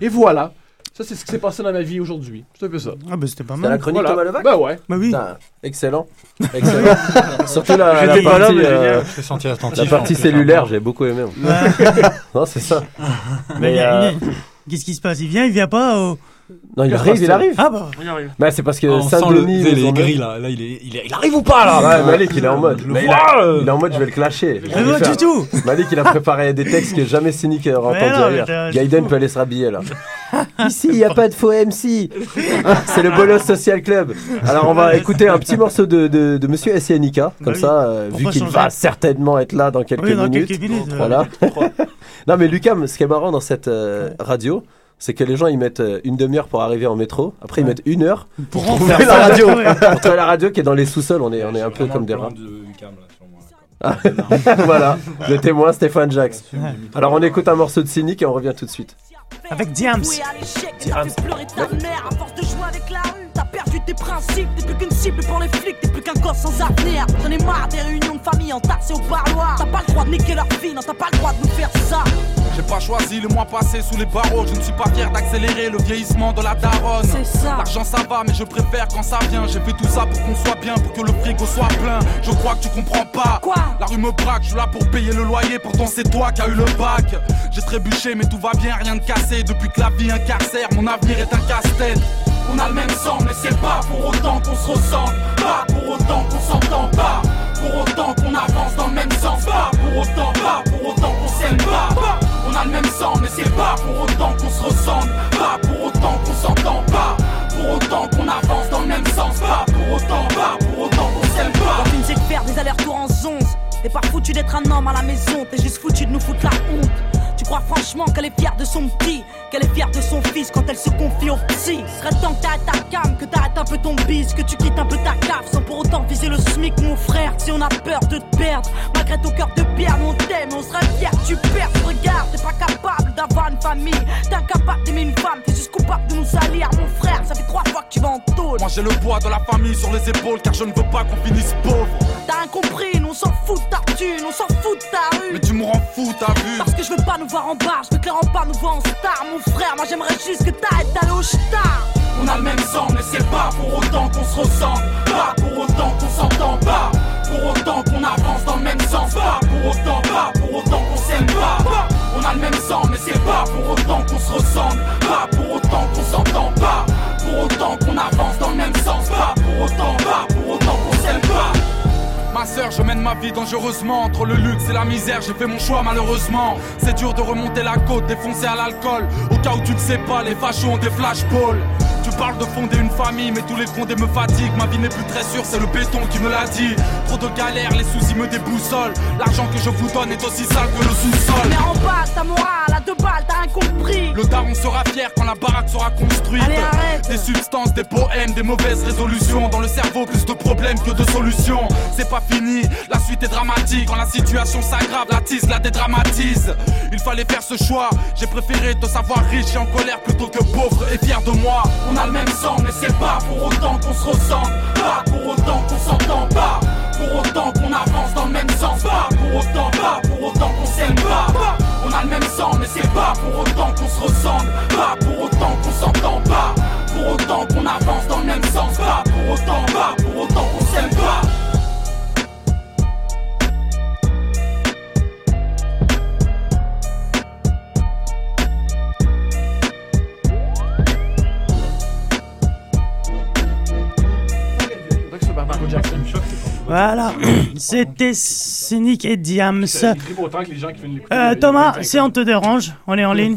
Et voilà. Ça, c'est ce qui s'est passé dans ma vie aujourd'hui. C'est un peu ça. Ah, bah c'était pas C'est la chronique Voilà. Thomas Levac Bah ouais. Bah oui. Putain, excellent. Excellent. Surtout la, la J'étais pas là, partie, mais euh, génial. Je attentif, la partie cellulaire, j'ai beaucoup aimé. non, c'est ça. Mais Mais, il y a- euh, il y a- Qu'est-ce qui se passe? Il vient, il vient pas au... Non, il arrive, il arrive. Ah bah. On y arrive. Bah, c'est parce que Ah, Saint-Denis. le- ont- grilles, là. Là, il est- il est- il arrive ou pas, là? Ouais, Malik, il est en mode. Je le Mais il, a- euh. il est en mode, je vais le clasher. Mais faire. du tout. Malik, il a préparé des textes que jamais Cynic aura Mais entendu non, mais ailleurs. Gaiden peut aller se rhabiller, là. Ici, il n'y a pas de faux MC. C'est le Bolos Social Club. Alors, on va écouter un petit morceau de, de, de Monsieur Essianika. Comme Bah oui. ça, euh, vu qu'il va certainement être là dans quelques Oui, dans minutes. quelques minutes, ouais. Voilà. non, mais Lucam, ce qui est marrant dans cette euh, radio, c'est que les gens ils mettent euh, une demi-heure pour arriver en métro. Après, ils mettent une heure Pour pour en trouver faire la radio. Pour trouver la radio qui est dans les sous-sols. On est, on est un peu comme des rats. Ah, voilà, le témoin Stéphane Jax. Alors on écoute un morceau de Cynic et on revient tout de suite. Avec Diams. Fait pleurer ta mère à force de jouer avec la rue. T'as perdu tes principes, t'es plus qu'une cible pour les flics, t'es plus qu'un gosse sans avenir. J'en ai marre des réunions de famille entassées au parloir. T'as pas le droit de niquer leur fille, non, t'as pas le droit de nous faire ça. J'ai pas choisi le mois passé sous les barreaux. Je ne suis pas fier d'accélérer le vieillissement de la daronne. C'est ça. L'argent ça va, mais je préfère quand ça vient. J'ai fait tout ça pour qu'on soit bien, pour que le frigo soit plein. Je crois que tu comprends pas. Quoi? La rue me braque, je suis là pour payer le loyer. Pourtant c'est toi qui as eu le bac. J'ai trébuché, mais tout va bien, rien de cassé. Depuis que la vie incarcère, mon avenir est un casse-tête. On a le même sang, mais c'est pas pour autant qu'on se ressemble. Pas pour autant qu'on s'entend pas. Pour autant qu'on avance dans le même sens. Pas pour autant, pas pour autant qu'on s'aime pas. On a le même sang, mais c'est pas pour autant qu'on se ressemble. Pas pour autant qu'on s'entend pas. Pour autant qu'on avance dans le même sens. Pas pour autant, pas pour autant qu'on s'aime pas. Quand tu ne sais que faire des allers-retours en. T'es pas foutu d'être un homme à la maison, t'es juste foutu de nous foutre la honte. Tu crois franchement qu'elle est fière de son petit, qu'elle est fière de son fils quand elle se confie au psy. Serait temps que t'arrêtes ta cam, que t'arrêtes un peu ton bise, que tu quittes un peu ta cave sans pour autant viser le SMIC, mon frère. Si on a peur de te perdre, malgré ton cœur de pierre, on t'aime, on serait fier que tu perds. Regarde, t'es pas capable d'avoir une famille, t'es incapable d'aimer une femme, t'es juste coupable de nous salir, mon frère. Ça fait trois fois que tu vas en tôle. Moi j'ai le poids de la famille sur les épaules car je ne veux pas qu'on finisse pauvre. T'as rien compris, nous on s'en fout de ta thune, on s'en fout de ta rue. Mais tu me rends fou, t'as vu Parce que je veux pas nous voir en bar, je veux clairement pas nous voir en star, mon frère. Moi j'aimerais juste que t'arrêtes d'aller au. On a le même sang, mais c'est pas pour autant qu'on se ressemble. Pas pour autant qu'on s'entend pas. Pour autant qu'on avance dans le même sens. Pas pour autant, pas pour autant qu'on s'aime pas. Pas. On a le même sang, mais c'est pas pour autant qu'on se ressemble. Pas pour autant qu'on s'entend pas. Pour autant qu'on avance dans le même sens. Pas pour autant, pas pour autant qu'on s'aime pas. Je mène ma vie dangereusement. Entre le luxe et la misère, j'ai fait mon choix malheureusement. C'est dur de remonter la côte, défoncé à l'alcool. Au cas où tu ne sais pas, les fachos ont des flashballs parles de fonder une famille, mais tous les fondés me fatiguent Ma vie n'est plus très sûre, c'est le béton qui me l'a dit Trop de galères, les soucis me déboussolent L'argent que je vous donne est aussi sale que le sous-sol Mais en bas, ta morale, à deux balles, t'as rien compris. le daron sera fier quand la baraque sera construite. Allez, arrête. Des substances, des poèmes, des mauvaises résolutions. Dans le cerveau, plus de problèmes que de solutions. C'est pas fini, la suite est dramatique. Quand la situation s'aggrave, la tise la dédramatise. Il fallait faire ce choix. J'ai préféré te savoir riche et en colère plutôt que pauvre et fier de moi. On a même sang, mais c'est pas pour autant qu'on se ressemble. Pas pour autant qu'on s'entend pas. Pour autant qu'on avance c'était Cynic et Diams. Ça écrit pour autant que les gens qui viennent l'écouter. Euh, Thomas, 25 si on te dérange, on est en ligne.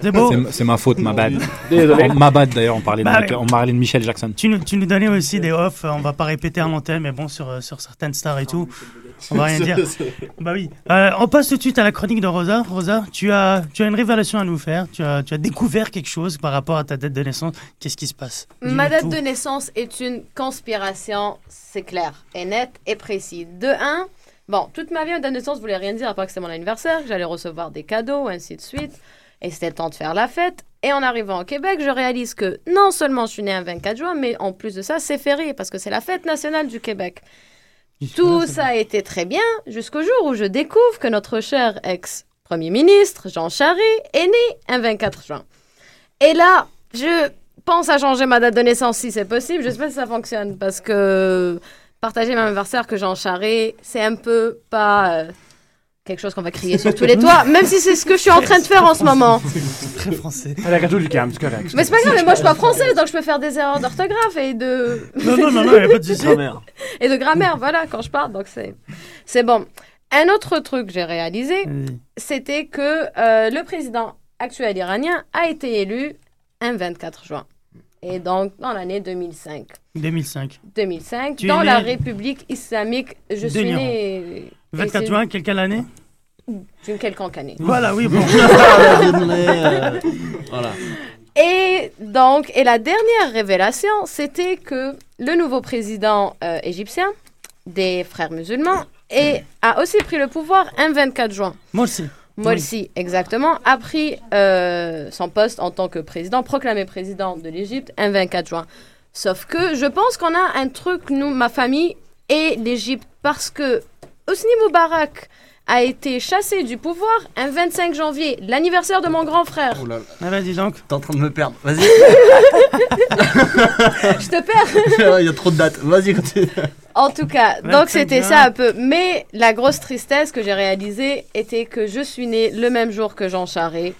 C'est beau. C'est- ma faute, ma bad. Désolé. Ma bad d'ailleurs, on parlait, Bah de, oui. on parlait de Michel Jackson. Tu nous, tu nous donnais aussi des offs, on va pas répéter en antenne, mais bon, sur, euh, sur certaines stars et tout, on va rien dire. Bah oui. Euh, on passe tout de suite à la chronique de Rosa. Rosa, tu as, tu as une révélation à nous faire. Tu as, tu as découvert quelque chose par rapport à ta date de naissance. Qu'est-ce qui se passe? Ma date tout. de naissance est une conspiration, c'est clair, et net et précis. De un, bon, toute ma vie, ma date de naissance voulait rien dire à part que c'était mon anniversaire, que j'allais recevoir des cadeaux, ainsi de suite, et c'était le temps de faire la fête. Et en arrivant au Québec, je réalise que non seulement je suis née un 24 juin, mais en plus de ça, c'est férié parce que c'est la fête nationale du Québec. Tout ça a été très bien jusqu'au jour où je découvre que notre cher ex-premier ministre, Jean Charest, est né un 24 juin. Et là, je pense à changer ma date de naissance si c'est possible. Je sais pas si ça fonctionne parce que partager mon anniversaire que Jean Charest, c'est un peu pas euh, quelque chose qu'on va crier sur tous les toits, même si c'est ce que je suis en train de faire en ce moment. Très français. À la radio du Cam, c'est correct. Mais c'est pas grave, mais moi je suis pas française, donc je peux faire des erreurs d'orthographe et de. Non, non, non, non, y a pas de. Grammaire. et de grammaire, voilà, quand je parle, donc c'est. C'est bon. Un autre truc que j'ai réalisé, c'était que euh, le président actuel iranien a été élu un 24 juin. Et donc, dans l'année 2005. 2005. 2005, Tu dans né- la République islamique, je suis et 24 c'est juin, quelle, quelle année? D'une quelconque année. Voilà, oui, bon. Voilà. Et donc, et la dernière révélation, c'était que le nouveau président euh, égyptien des frères musulmans et a aussi pris le pouvoir un 24 juin. Moi aussi. Morsi, exactement, a pris euh, son poste en tant que président, proclamé président de l'Égypte un 24 juin. Sauf que je pense qu'on a un truc, nous, ma famille et l'Égypte, parce que Hosni Moubarak a été chassé du pouvoir un 25 janvier, l'anniversaire de mon grand frère. Ah, vas-y donc. T'es en train de me perdre. Vas-y. Je te perds. Il y a trop de dates. Vas-y, continue. En tout cas, 25 donc c'était ça un peu. Mais la grosse tristesse que j'ai réalisée était que je suis née le même jour que Jean Charest.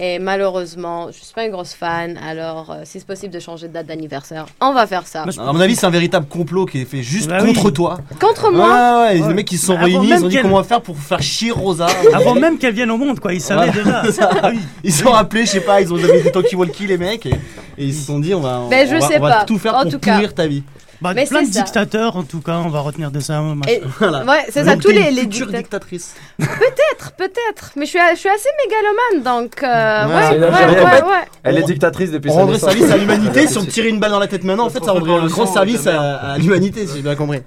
Et malheureusement, je suis pas une grosse fan. Alors, euh, si c'est possible de changer de date d'anniversaire, on va faire ça. À mon avis, c'est un véritable complot qui est fait juste Bah contre oui. toi. Contre moi Ouais, ouais, les mecs qui se sont Bah, avant réunis, même ils ont dit qu'elle- comment on va faire pour faire chier Rosa. Avant même qu'elle vienne au monde, quoi. Ils savaient Voilà. déjà. Ah oui. Ils se sont rappelés, je sais pas, ils ont mis des talkie-walkie les mecs et, et ils se sont dit on va, on, Ben, je on va, sais on va pas. tout faire En pour tout cas. pourrir ta vie. Bah, Mais plein de ça. dictateurs, en tout cas, on va retenir de ça. moi. Et- Voilà. Ouais, c'est ça, Donc, tous les, les dictateurs. dictatrice. Peut-être, peut-être. Mais je suis, je suis assez mégalomane, donc. euh, Ouais, ouais, c'est une ouais, Algérienne. ouais, ouais. Elle est dictatrice depuis On sa rendrait naissance. service à l'humanité si on tirait une balle dans la tête maintenant. En fait, ça rendrait un grand service à, l'humanité, si j'ai bien compris.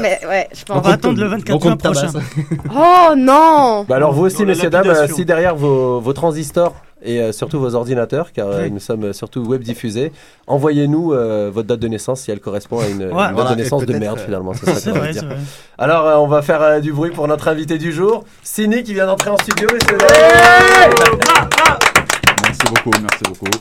Mais ouais, je pense. On va attendre le 24 Donc, on juin prochain. Oh non Bah alors vous aussi, messieurs, dames, euh, si derrière vos, vos transistors et euh, surtout vos ordinateurs, car euh, nous sommes euh, surtout web diffusés, envoyez-nous euh, votre date de naissance si elle correspond à une, une date Voilà, de et naissance de merde euh, finalement. Ça C'est vrai, dire. c'est vrai. Alors euh, on va faire du bruit pour notre invité du jour, Sini qui vient d'entrer en studio. messieurs,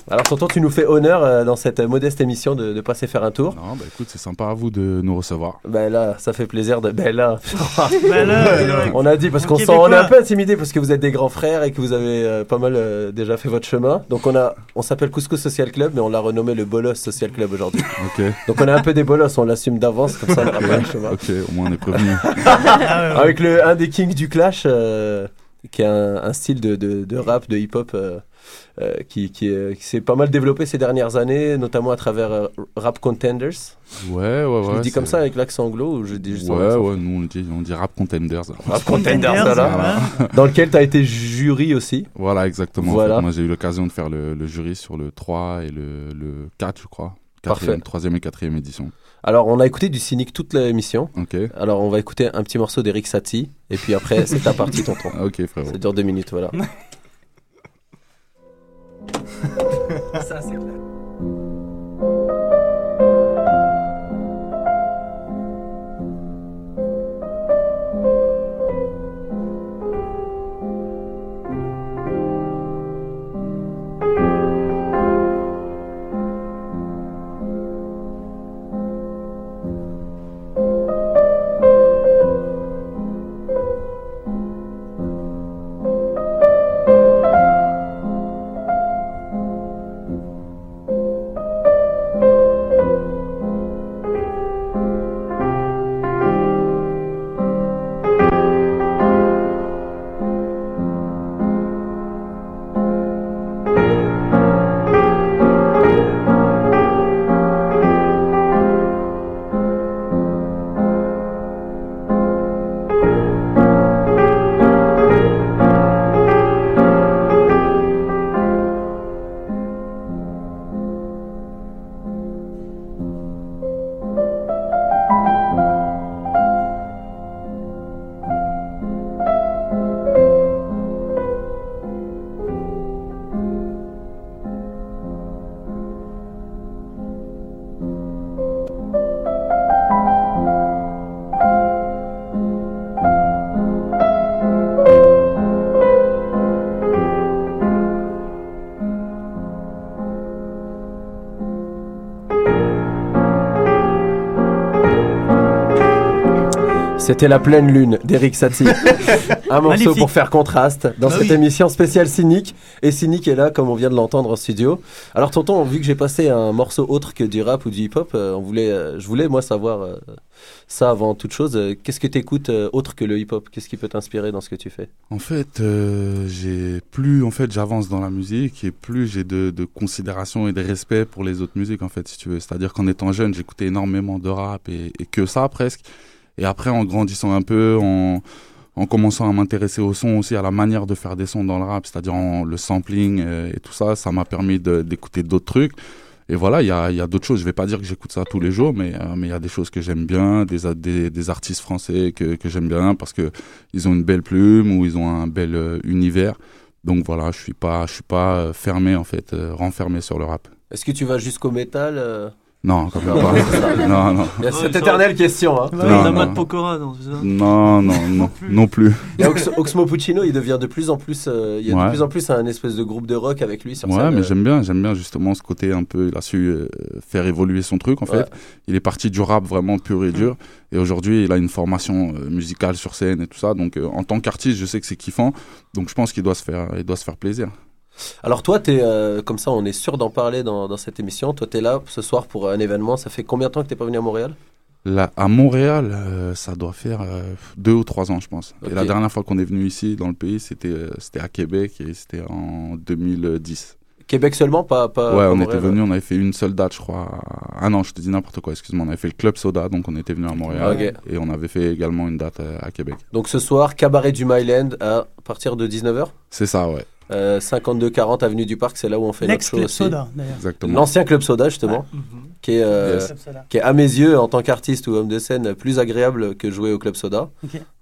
Alors tonton, tu nous fais honneur euh, dans cette modeste émission de, de passer faire un tour. Non, bah écoute, c'est sympa à vous de nous recevoir. Ben là, ça fait plaisir de. Ben là, Ben là, on a dit parce qu'on on est un peu intimidé parce que vous êtes des grands frères et que vous avez euh, pas mal euh, déjà fait votre chemin. Donc on a, on s'appelle Couscous Social Club, mais on l'a renommé le Bolos Social Club aujourd'hui. Ok. Donc on est un peu des bolos, on l'assume d'avance comme ça. On pas le chemin. Ok, au moins on est prévenu. Avec le un des kings du Clash, euh, qui est un, un style de, de, de rap, de hip-hop. Euh, qui, qui, est- qui s'est pas mal développé ces dernières années, notamment à travers euh, Rap Contenders. Ouais, ouais, ouais. Je le dis comme ça avec l'accent anglo ou je dis juste en Ouais, ouais, nous on dit, on dit rap contenders. Rap Contenders, voilà. voilà. Dans lequel tu as été jury aussi. Voilà, exactement. En Voilà. fait, moi j'ai eu l'occasion de faire le, le jury sur le 3 et le, le 4, je crois. Parfait. Troisième et quatrième édition. Alors, on a écouté du cynique toute l'émission. Ok. Alors, on va écouter un petit morceau d'Eric Satie. Et puis après, c'est ta partie, tonton. Ok, frérot. Ça dure deux minutes, voilà. Ça, C'était La pleine lune d'Eric Satie. Un morceau Magnifique. pour faire contraste dans Bah cette oui. émission spéciale Cynique. Et Cynique est là, comme on vient de l'entendre en studio. Alors, tonton, vu que j'ai passé un morceau autre que du rap ou du hip-hop, euh, on voulait, euh, je voulais, moi, savoir euh, ça avant toute chose. Euh, Qu'est-ce que tu écoutes autre que le hip-hop? Qu'est-ce qui peut t'inspirer dans ce que tu fais? En fait, euh, j'ai plus en fait j'avance dans la musique et plus j'ai de, de considération et de respect pour les autres musiques en fait si tu veux. C'est-à-dire qu'en étant jeune, j'écoutais énormément de rap et, et que ça presque. Et après, en grandissant un peu, en, en commençant à m'intéresser au son aussi, à la manière de faire des sons dans le rap, c'est-à-dire le sampling euh, et tout ça, ça m'a permis d'écouter d'autres trucs. Et voilà, il y a, y a d'autres choses. Je vais pas dire que j'écoute ça tous les jours, mais euh, mais il y a des choses que j'aime bien, des, des, des artistes français que, que j'aime bien parce que ils ont une belle plume ou ils ont un bel euh, univers. Donc voilà, je suis pas, je suis pas fermé en fait, renfermé sur le rap. Est-ce que tu vas jusqu'au métal Non, quand même Non, pas. non, non. Il y a cette éternelle question. Hein. Non, non. Matt Pokora, non, Non, non, non, non plus. Ox- Oxmo Puccino, il devient de plus en plus, euh, il y a de Ouais. plus en plus un espèce de groupe de rock avec lui sur Ouais, scène. mais euh. j'aime bien, j'aime bien justement ce côté un peu. Il a su euh, faire évoluer son truc en fait. Ouais. Il est parti du rap vraiment pur et dur, et aujourd'hui il a une formation euh, musicale sur scène et tout ça. Donc euh, en tant qu'artiste, je sais que c'est kiffant. Donc je pense qu'il doit se faire, il doit se faire plaisir. Alors toi, euh, comme ça, on est sûr d'en parler dans, dans cette émission. Toi, t'es là ce soir pour un événement. Ça fait combien de temps que t'es pas venu à Montréal? Là, à Montréal, euh, ça doit faire euh, deux ou trois ans, je pense. Et la dernière fois qu'on est venu ici dans le pays, c'était à Québec et c'était en 2010. Québec seulement, pas pas. ouais, on Montréal, était venu, on avait fait une seule date, je crois. Ah non, je te dis n'importe quoi, excuse-moi. On avait fait le Club Soda, donc on était venu à Montréal. Et on avait fait également une date à Québec. Donc ce soir, cabaret du Myland à partir de 19h. C'est ça, ouais. Euh, 52-40 avenue du Parc, c'est là où on fait notre show aussi. Soda. L'ancien Club Soda, justement, qui, est, euh, Yes. Qui est à mes yeux, en tant qu'artiste ou homme de scène, plus agréable que jouer au Club Soda.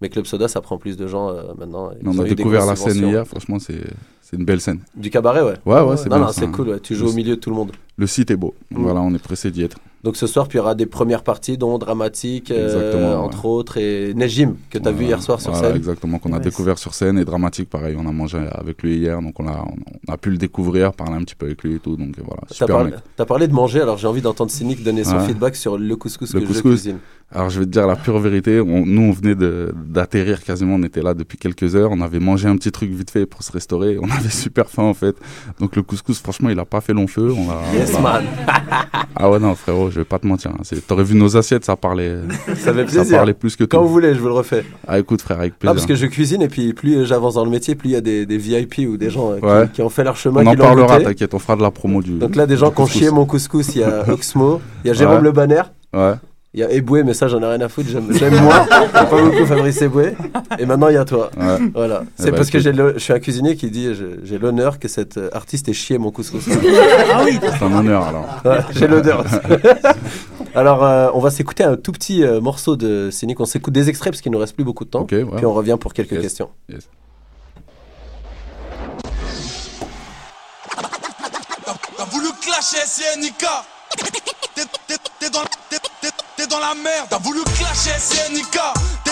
Mais Club Soda, ça prend plus de gens euh, maintenant. Ils On a découvert la scène hier, franchement, c'est c'est une belle scène. Du cabaret, ouais. Ouais, ouais, c'est Non, c'est cool, ouais. Tu joues Le- au milieu de tout le monde. Le site est beau. Mm. Voilà, on est pressé d'y être. Donc ce soir, puis il y aura des premières parties, dont Dramatique, euh, ouais. entre autres, et Nejim, que tu as vu hier soir sur Voilà, scène. Exactement, qu'on a Nice. découvert sur scène et dramatique, pareil. On a mangé avec lui hier, donc on a, on a pu le découvrir, parler un petit peu avec lui et tout. Donc voilà, T'as super parlé, mec. t'as parlé de manger, alors j'ai envie d'entendre Cynic donner son Ouais. feedback sur le couscous Le que je couscous. cuisine. Alors je vais te dire la pure vérité. On- nous, on venait d'atterrir quasiment. On était là depuis quelques heures. On avait mangé un petit truc vite fait pour se restaurer. On avait super faim en fait. Donc le couscous, franchement, il a pas fait long feu. On a, Yes, on a- man. ah ouais non frérot, je vais pas te mentir. hein. T'aurais vu nos assiettes, ça parlait. Ça fait plaisir. parlait plus que tout. Quand vous voulez, je vous le refais. Ah écoute frère, avec Ah, plaisir. parce que je cuisine et puis plus j'avance dans le métier, plus il y a des, des VIP ou des gens euh, qui, Ouais. qui ont fait leur chemin. On en parlera, t'inquiète, on fera de la promo du. Donc là, des gens qui ont chié mon couscous, il y a Oxmo, il y a Jérôme Ouais. Le Banner. Ouais. Il y a Eboué, mais ça j'en ai rien à foutre, j'aime. J'aime pas beaucoup Fabrice Eboué. Et maintenant il y a toi. Ouais. Voilà. Eh C'est ben, parce que écoute. j'ai le- je suis un cuisinier qui dit j'ai j'ai l'honneur que cet artiste ait chié mon couscous. Ah oui C'est un honneur alors. Ouais, j'ai l'odeur. Alors, euh, on va s'écouter un tout petit euh, morceau de Cynic. On s'écoute des extraits parce qu'il nous reste plus beaucoup de temps. Puis on revient pour quelques Yes. questions. Yes. T'as voulu clasher SNK T'es- t'es- T'es dans, t'es- t'es- t'es dans la merde. T'as voulu clasher SNK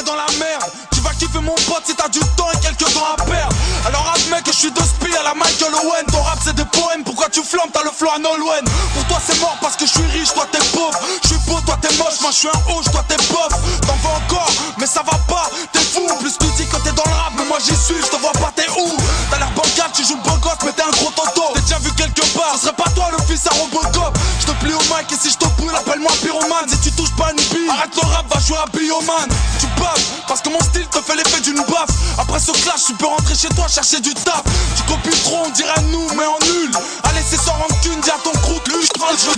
Dans la merde. Tu vas kiffer mon pote si t'as du temps et quelques temps à perdre. Alors admets que je suis de spi à la Michael Owen. Ton rap c'est des poèmes. Pourquoi tu flammes? T'as le flow à Nolwenn. Pour toi c'est mort parce que je suis riche. Toi t'es pauvre. Je suis beau Toi t'es moche. Moi je suis un hoche Toi t'es bof. T'en veux encore? Mais ça va pas. T'es fou. Plus tu dis que t'es dans le rap Mais moi j'y suis. Je te vois pas T'es où? T'as l'air bancal Tu joues le gosse Mais t'es un gros tonton T'es déjà vu quelque part. Ce serait pas toi le fils à Robocop. Je te plie au mic Et si je te brûle Appelle-moi pyromane Si tu touches pas une bille Arrête le rap Va jouer à Bioman. Tu Parce que mon style te fait l'effet d'une baffe. Après ce clash Tu peux rentrer chez toi Chercher du taf. Tu copies trop On dirait nous Mais en nul. Allez c'est sans rancune Dis à ton croûte Lui je prends le jeu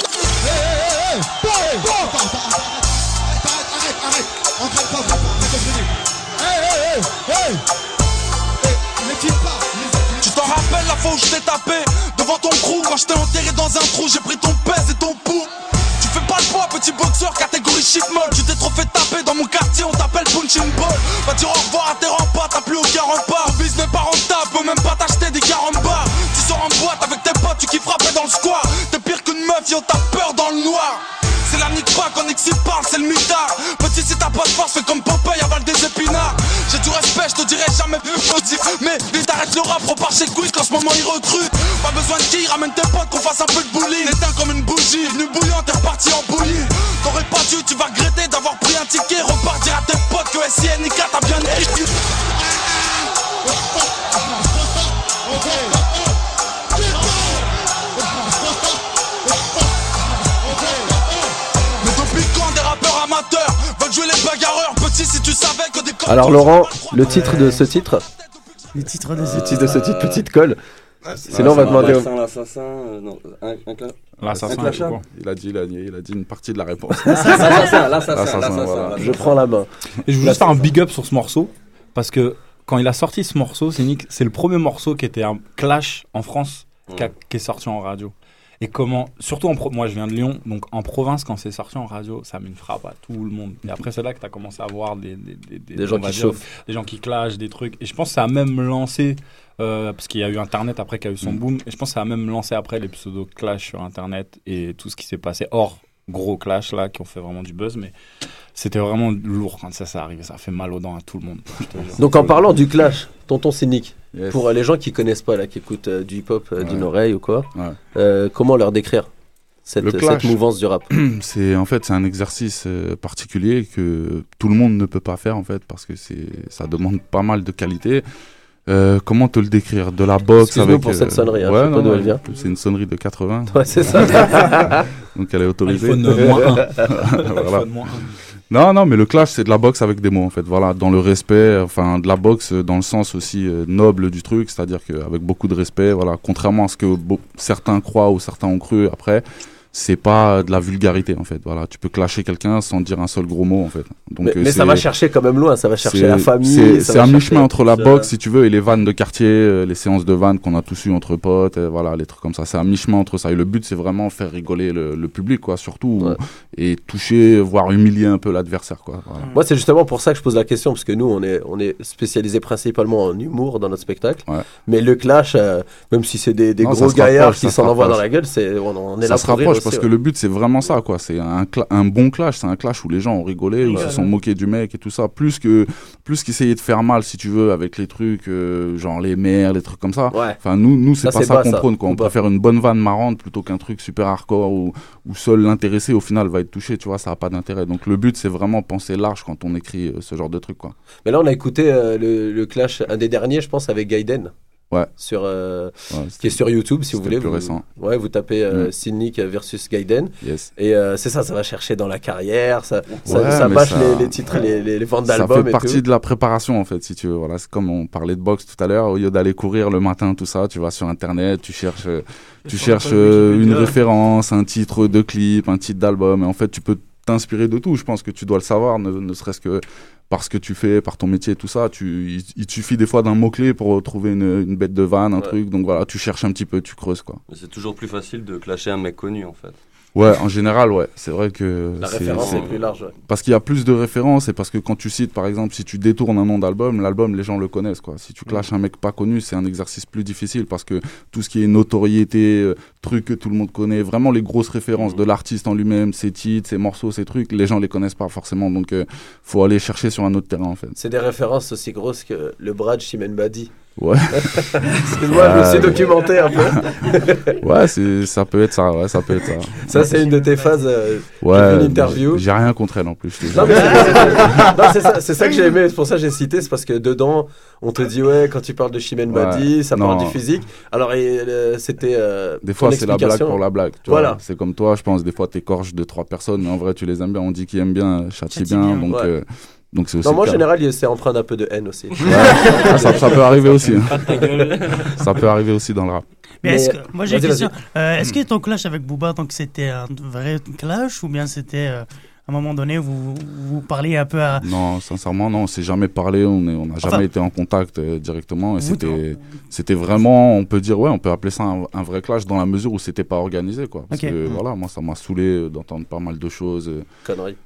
Tu t'en rappelles la fois où je t'ai tapé devant ton crew? Quand je t'ai enterré dans un trou, j'ai pris ton pèse et ton pouls. Fais pas le poids, petit boxeur, catégorie shit molle. Tu t'es trop fait taper dans mon quartier, on t'appelle punching ball. Va dire au revoir à tes remparts, t'as plus aucun rempart. Le business pas rentable, peux même pas t'acheter des carambars. Tu sors en boîte avec tes potes, tu kiffes frapper dans le square. T'es pire qu'une meuf, yo, t'as peur dans le noir. C'est la nique qu'on excite parle, c'est le mitard. Petit, si t'as pas de force, fais comme Popeye, avale des épinards. J'ai du respect, je te dirai jamais plus dire Mais les arrêtent le rap, repart chez Quick, en ce moment ils recrute. Pas besoin de qui, ramène tes potes, qu'on fasse un peu de bowling. Éteint comme une bougie, venu bouillant, t'es reparti en bouillie. T'aurais pas dû, tu vas regretter d'avoir pris un ticket. Repart, dire à tes potes que SINIK t'as bien écrit. Alors Laurent, le titre de ce titre Le titre de ce titre de ce titre, petite colle. Ah, Sinon on va demander au... L'assassin, l'assassin, euh, non, un, un, cla- L'assassin, un clashard. Il a dit, il a dit, il a dit une partie de la réponse. L'assassin, l'assassin, l'assassin, voilà. Je prends la main. Et je voulais juste faire un big up sur ce morceau parce que quand il a sorti ce morceau, c'est Nick, c'est le premier morceau qui était un clash en France qui, a- qui est sorti en radio. Et comment, surtout en pro- moi je viens de Lyon, donc en province quand c'est sorti en radio, ça met une frappe à tout le monde. Et après c'est là que tu as commencé à voir des, des, des, Des gens qui dire, chauffent. des gens qui clashent, des trucs. Et je pense que ça a même lancé, euh, parce qu'il y a eu Internet après qui a eu son Mm. boom, et je pense que ça a même lancé après les pseudo clash sur Internet et tout ce qui s'est passé hors gros clash là qui ont fait vraiment du buzz, mais c'était vraiment lourd quand ça s'est arrivé. Ça a fait mal aux dents à tout le monde. Donc en parlant du clash, tonton cynique, Yes. pour euh, les gens qui connaissent pas là, qui écoutent euh, du hip-hop euh, d'une Ouais. oreille ou quoi, Ouais. euh, comment leur décrire cette, Le cette clash. mouvance du rap? C'est en fait c'est un exercice euh, particulier que tout le monde ne peut pas faire en fait parce que c'est ça demande pas mal de qualité. Euh, comment te le décrire? De la boxe avec pour cette sonnerie, hein, ouais, non, non. C'est une sonnerie de 80. Ouais, c'est ça. Donc elle est autorisée. iPhone, euh, moins un. Voilà. Non, non, mais le clash, c'est de la boxe avec des mots, en fait. Voilà, dans le respect, enfin, de la boxe dans le sens aussi euh, noble du truc, c'est-à-dire qu'avec beaucoup de respect, voilà, contrairement à ce que certains croient ou certains ont cru après, c'est pas de la vulgarité, en fait. Voilà, tu peux clasher quelqu'un sans dire un seul gros mot, en fait. Donc, Mais, euh, mais ça va chercher quand même loin, ça va chercher la famille. C'est un mi-chemin entre la boxe, si tu veux, et les vannes de quartier, euh, les séances de vannes qu'on a tous eu entre potes, voilà, les trucs comme ça. C'est un mi-chemin entre ça. Et le but, c'est vraiment faire rigoler le, le public, quoi, surtout, et toucher, voire humilier un peu l'adversaire, quoi. Voilà. Moi, c'est justement pour ça que je pose la question, parce que nous, on est, on est spécialisé principalement en humour dans notre spectacle. Mais le clash, euh, même si c'est des, des Non, gros gaillards qui s'en envoient dans la gueule, c'est, on, on est ça là se rapproche parce que le but c'est vraiment ça quoi. C'est un, un bon clash c'est un clash où les gens ont rigolé où ils se sont moqués du mec et tout ça. Plus que plus qu'essayer de faire mal si tu veux avec les trucs euh, genre les mères les trucs comme ça. Ouais. enfin nous nous c'est pas ça qu'on prône quoi. On pas. préfère une bonne vanne marrante plutôt qu'un truc super hardcore où, où seul l'intéressé au final va être touché tu vois ça a pas d'intérêt. Donc le but c'est vraiment penser large quand on écrit euh, ce genre de truc quoi. Mais là, on a écouté euh, le, le clash, un des derniers, je pense, avec Gaiden. Ouais. Sur, euh, Ouais, qui est sur YouTube, si vous voulez. plus vous, récent. Ouais, vous tapez euh, Mm. Cynic versus Gaiden. Yes. Et euh, c'est ça, ça va chercher dans la carrière, ça, ça, Ouais, ça bâche ça- Les, les titres, les, les, les ventes ça d'albums fait et partie tout. de la préparation en fait si tu veux voilà c'est comme on parlait de boxe tout à l'heure au lieu d'aller courir le matin tout ça tu vas sur internet tu cherches euh, tu cherches euh, une référence un titre de clip un titre d'album et en fait tu peux t'inspirer de tout je pense que tu dois le savoir ne, ne serait-ce que par ce que tu fais par ton métier tout ça tu il, il te suffit des fois d'un mot clé pour trouver une, une bête de vanne un Ouais. truc donc voilà tu cherches un petit peu tu creuses quoi c'est toujours plus facile de clasher un mec connu en fait. Ouais, en général, ouais. C'est vrai que. La référence est plus large, ouais. Parce qu'il y a plus de références et parce que quand tu cites, par exemple, si tu détournes un nom d'album, l'album, les gens le connaissent, quoi. Si tu clashes un mec pas connu, c'est un exercice plus difficile parce que tout ce qui est notoriété, euh, trucs que tout le monde connaît, vraiment les grosses références de l'artiste en lui-même, ses titres, ses morceaux, ses trucs, les gens les connaissent pas forcément. Donc, euh, faut aller chercher sur un autre terrain, en fait. C'est des références aussi grosses que le bras de Chimène Badi. Ouais. Excuse-moi, je me suis Ouais. documenté un peu. ouais, c'est, ça peut être ça, ouais, ça peut être ça. Ça, c'est une de tes phases. euh, Ouais, interview. j'ai rien contre elle en plus. c'est- non, c'est ça, c'est ça que j'ai aimé, c'est pour ça que j'ai cité, c'est parce que dedans, on te dit, ouais, quand tu parles de Chimène Ouais, Badi, ça parle non. du physique. Alors, euh, c'était. euh, Des fois, c'est la blague pour la blague. Tu Voilà. C'est comme toi, je pense, des fois, t'écorches deux, trois personnes, mais en vrai, tu les aimes bien. On dit qui aime bien, châtie Châtie bien. bien. Donc, Ouais. Donc c'est aussi. Non, moi, en général, c'est empreint d'un peu de haine aussi. Ouais. Ça, ça peut arriver aussi. hein. Ça peut arriver aussi dans le rap. Mais, est-ce que, moi j'ai une question. Euh, est-ce que ton clash avec Booba, donc c'était un vrai clash ou bien c'était euh, à un moment donné vous vous parliez un peu à. Non, sincèrement, non, on s'est jamais parlé, on n'a jamais Enfin- été en contact euh, directement. Et c'était, c'était vraiment, on peut dire, ouais, on peut appeler ça un, un vrai clash dans la mesure où c'était pas organisé, quoi. Parce que Mm. voilà, moi, ça m'a saoulé d'entendre pas mal de choses. Conneries.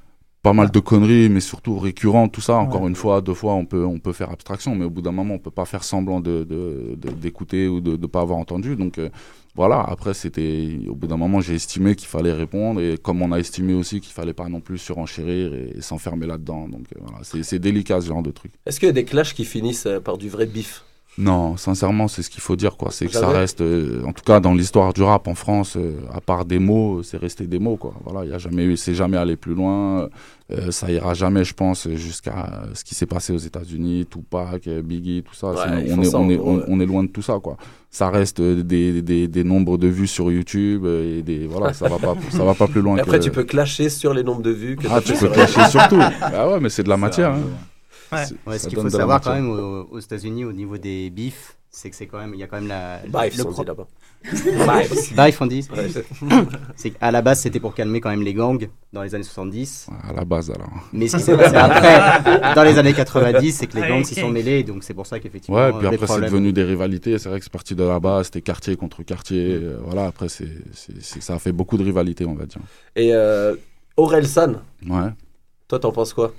Pas mal de conneries, mais surtout récurrent, tout ça. Encore Ouais. une fois, deux fois, on peut, on peut faire abstraction, mais au bout d'un moment, on peut pas faire semblant de, de- de- d'écouter ou de ne pas avoir entendu. Donc euh, voilà, après, c'était, au bout d'un moment, j'ai estimé qu'il fallait répondre, et comme on a estimé aussi qu'il fallait pas non plus surenchérir et, et s'enfermer là-dedans. Donc euh, voilà, c'est, c'est délicat ce genre de truc. Est-ce qu'il y a des clashs qui finissent euh, par du vrai bif? Non, sincèrement, c'est ce qu'il faut dire, quoi. C'est que ça reste, euh, en tout cas, dans l'histoire du rap en France, euh, à part des mots, c'est resté des mots, quoi. Voilà, il y a jamais eu, c'est jamais allé plus loin. Euh, ça ira jamais, je pense, jusqu'à ce qui s'est passé aux États-Unis, Tupac, euh, Biggie, tout ça. Ouais, on est, ça, on en est, gros, on, ouais. on est loin de tout ça, quoi. Ça reste euh, des, des, des nombres de vues sur YouTube euh, et des, voilà, ça va pas, ça va pas plus loin Et après, que- tu peux clasher sur les nombres de vues que Ah, tu peux clasher sur tout. Bah ouais, mais c'est de la matière. hein. Ouais. Ouais, ce qu'il faut savoir matière. quand même aux, aux États-Unis au niveau des bifs, c'est que c'est quand même il y a quand même la Bifes, le on pro- dit là-bas. Bifes. Bifes, on dit. Ouais. c'est qu'à la base c'était pour calmer quand même les gangs dans les années 70. À la base alors. Mais ce qui s'est passé après dans les années 90, c'est que les gangs s'y sont mêlés donc c'est pour ça qu'effectivement Ouais, puis après c'est devenu des rivalités. C'est vrai que c'est parti de là-bas, c'était quartier contre quartier. euh, voilà, après c'est, c'est- c'est- ça a fait beaucoup de rivalités, on va dire. Et euh, Aurel San, Ouais. toi t'en penses quoi?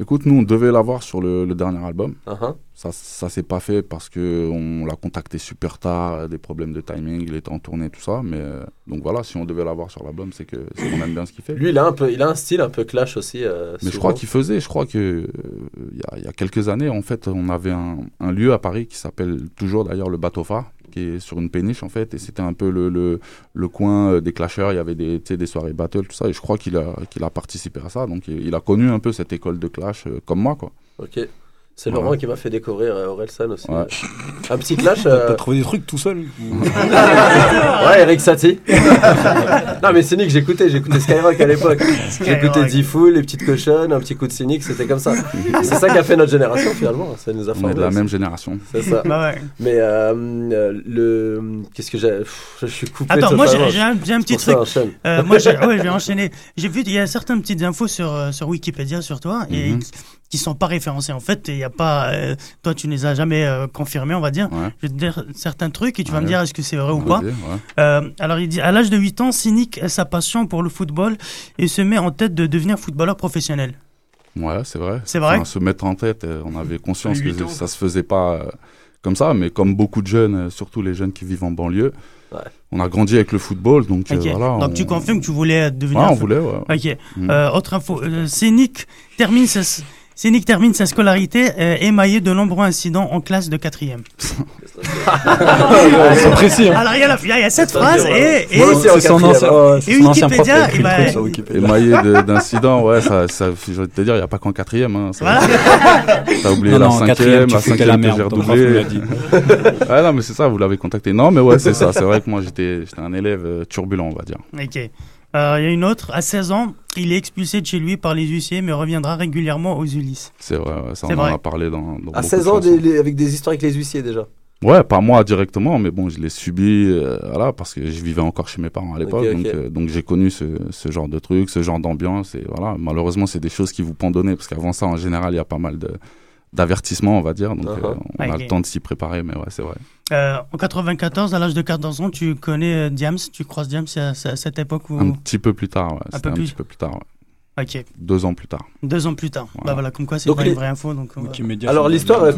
Écoute, nous on devait l'avoir sur le, le dernier album. Uh-huh. Ça, ça s'est pas fait parce que on l'a contacté super tard, des problèmes de timing, il était en tournée, tout ça. Mais euh, donc voilà, si on devait l'avoir sur l'album, c'est qu'on aime bien ce qu'il fait. Lui, il a un peu, il a un style un peu clash aussi. euh, Mais je crois qu'il faisait, je crois que euh, il y, a, il y a quelques années, en fait, on avait un, un lieu à Paris qui s'appelle toujours d'ailleurs le Bateau Phare, sur une péniche en fait, et c'était un peu le, le, coin euh, des clasheurs. Il y avait des, des soirées battle, tout ça, et je crois qu'il a, qu'il a participé à ça. Donc il, il a connu un peu cette école de clash euh, comme moi, quoi. Ok. C'est. Laurent qui m'a fait découvrir euh, Aurel San aussi. Ouais. Un petit clash. euh, T'as trouvé des trucs tout seul ouais, Eric Satie. non, mais Cynic, j'écoutais, j'écoutais Skyrock à l'époque. J'écoutais D-Fool, les petites cochonnes, un petit coup de Cynic, c'était comme ça. C'est ça qui a fait notre génération finalement. Ça nous a On est formés de la aussi. même génération. C'est ça. Bah ouais. Mais euh, euh, le. Qu'est-ce que j'ai. Je suis coupé. Attends, moi j'ai un, petit truc. enchaîne. Euh, moi je vais enchaîner. J'ai vu il y a certaines petites infos sur euh, sur Wikipédia sur toi et Mhm. Qui- sont pas référencées. En fait, il y a pas euh, toi tu ne les as jamais euh, confirmés, on va dire. Ouais. Je vais te dire certains trucs et tu vas Ouais. me dire est-ce que c'est vrai ou pas. ouais. Euh, alors il dit à l'âge de 8 ans, Cynic a sa passion pour le football et se met en tête de devenir footballeur professionnel. Ouais, c'est vrai. C'est vrai Enfin, se mettre en tête, euh, on avait conscience que ans, ça se faisait pas comme ça, mais comme beaucoup de jeunes, surtout les jeunes qui vivent en banlieue, on a grandi avec le football, donc euh, voilà. Donc on- tu confirmes que tu voulais devenir. Ouais, on voulait, ouais. Ok. Mm. Euh, autre info. Euh, Scénic termine sa, Scénic termine sa scolarité euh, émaillée de nombreux incidents en classe de quatrième. Ils sont précis. hein. Alors il y a, la- il y a cette phrase et, et, Moi aussi, en et quatrième, ancien- ouais, c'est son ancien prof qui a Wikipédia, écrit le truc sur Wikipédia. Émaillé de- d'incidents, ouais, ça, ça, je vais te dire, il n'y a pas qu'en quatrième. Hein, ça- Voilà. T'as oublié Non, la non, en cinquième, tu la foutais cinquième que merde, j'ai ton prof redoublé. nous l'a dit. ouais, non, mais c'est ça, vous l'avez contacté. Non, mais ouais, c'est ça. C'est vrai que moi, j'étais j'étais un élève euh, turbulent, on va dire. Ok. Euh, Il y a une autre. À 16 ans, il est expulsé de chez lui par les huissiers, mais reviendra régulièrement aux Ulysses. C'est vrai, ouais, ça, on en a parlé dans. dans À beaucoup de 16 ans, chansons. des- les- avec des histoires avec les huissiers déjà. Ouais, pas moi directement, mais bon, je l'ai subi, euh, voilà, parce que je vivais encore chez mes parents à l'époque, donc, euh, donc j'ai connu ce, ce genre de truc, ce genre d'ambiance, et voilà, malheureusement, c'est des choses qui vous pendonner, parce qu'avant ça, en général, il y a pas mal de d'avertissements, on va dire, donc Uh-huh. euh, on a le temps de s'y préparer, mais ouais, c'est vrai. Euh, en 94, à l'âge de 14 ans, tu connais euh, Diams, tu croises Diams à, à cette époque où... Un petit peu plus tard, ouais, Un peu un plus. petit peu plus tard, ouais. Ok. Deux ans plus tard. Deux ans plus tard. Bah voilà, comme quoi c'est pas les- une vraie info. Donc, on va- Alors l'histoire, euh,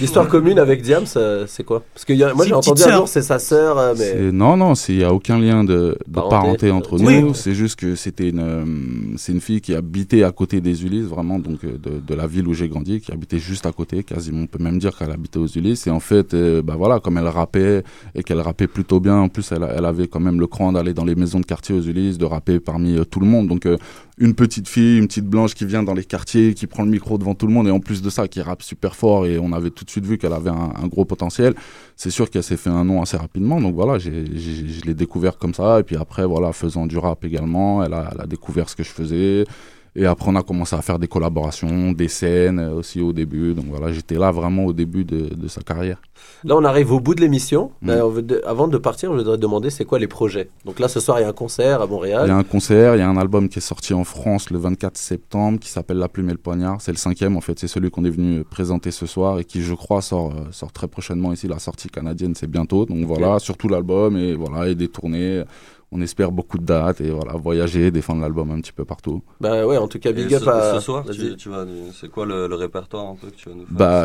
l'histoire commune avec Diams, euh, c'est quoi? Parce que y a- moi j'ai entendu un sœur. jour c'est sa sœur, euh, mais Non, non, il n'y a aucun lien de, de Parenté. parenté, entre Oui. nous. C'est juste que c'était une, euh, c'est une fille qui habitait à côté des Ulysses, vraiment, donc euh, de, de la ville où j'ai grandi, qui habitait juste à côté, quasiment. On peut même dire qu'elle habitait aux Ulysses. Et en fait, euh, bah voilà, comme elle rappait et qu'elle rappait plutôt bien, en plus, elle, avait quand même le cran d'aller dans les maisons de quartier aux Ulysses, de rapper parmi euh, tout le monde. Donc, euh, une petite fille, une petite blanche qui vient dans les quartiers, qui prend le micro devant tout le monde, et en plus de ça, qui rappe super fort, et on avait tout de suite vu qu'elle avait un, gros potentiel. C'est sûr qu'elle s'est fait un nom assez rapidement, donc voilà, j'ai- je l'ai découvert comme ça, et puis après, voilà, faisant du rap également, elle a, elle a découvert ce que je faisais, et après on a commencé à faire des collaborations, des scènes euh, aussi au début, donc voilà, j'étais là vraiment au début de, de sa carrière. là on arrive au bout de l'émission. Mm. Euh, avant de partir, je voudrais demander c'est quoi les projets? Donc là ce soir il y a un concert à Montréal. Il y a un concert, il y a un album qui est sorti en France le 24 septembre qui s'appelle La Plume et le Poignard. C'est le cinquième en fait, c'est celui qu'on est venu présenter ce soir et qui je crois sort, euh, sort très prochainement ici. La sortie canadienne c'est bientôt. Donc voilà, surtout l'album et voilà, et des tournées. On espère beaucoup de dates et voilà, voyager, défendre l'album un petit peu partout. Bah ouais, en tout cas Et big up ce, à. ce soir, tu, tu vas, c'est quoi le, le répertoire un peu que tu vas nous faire? Bah,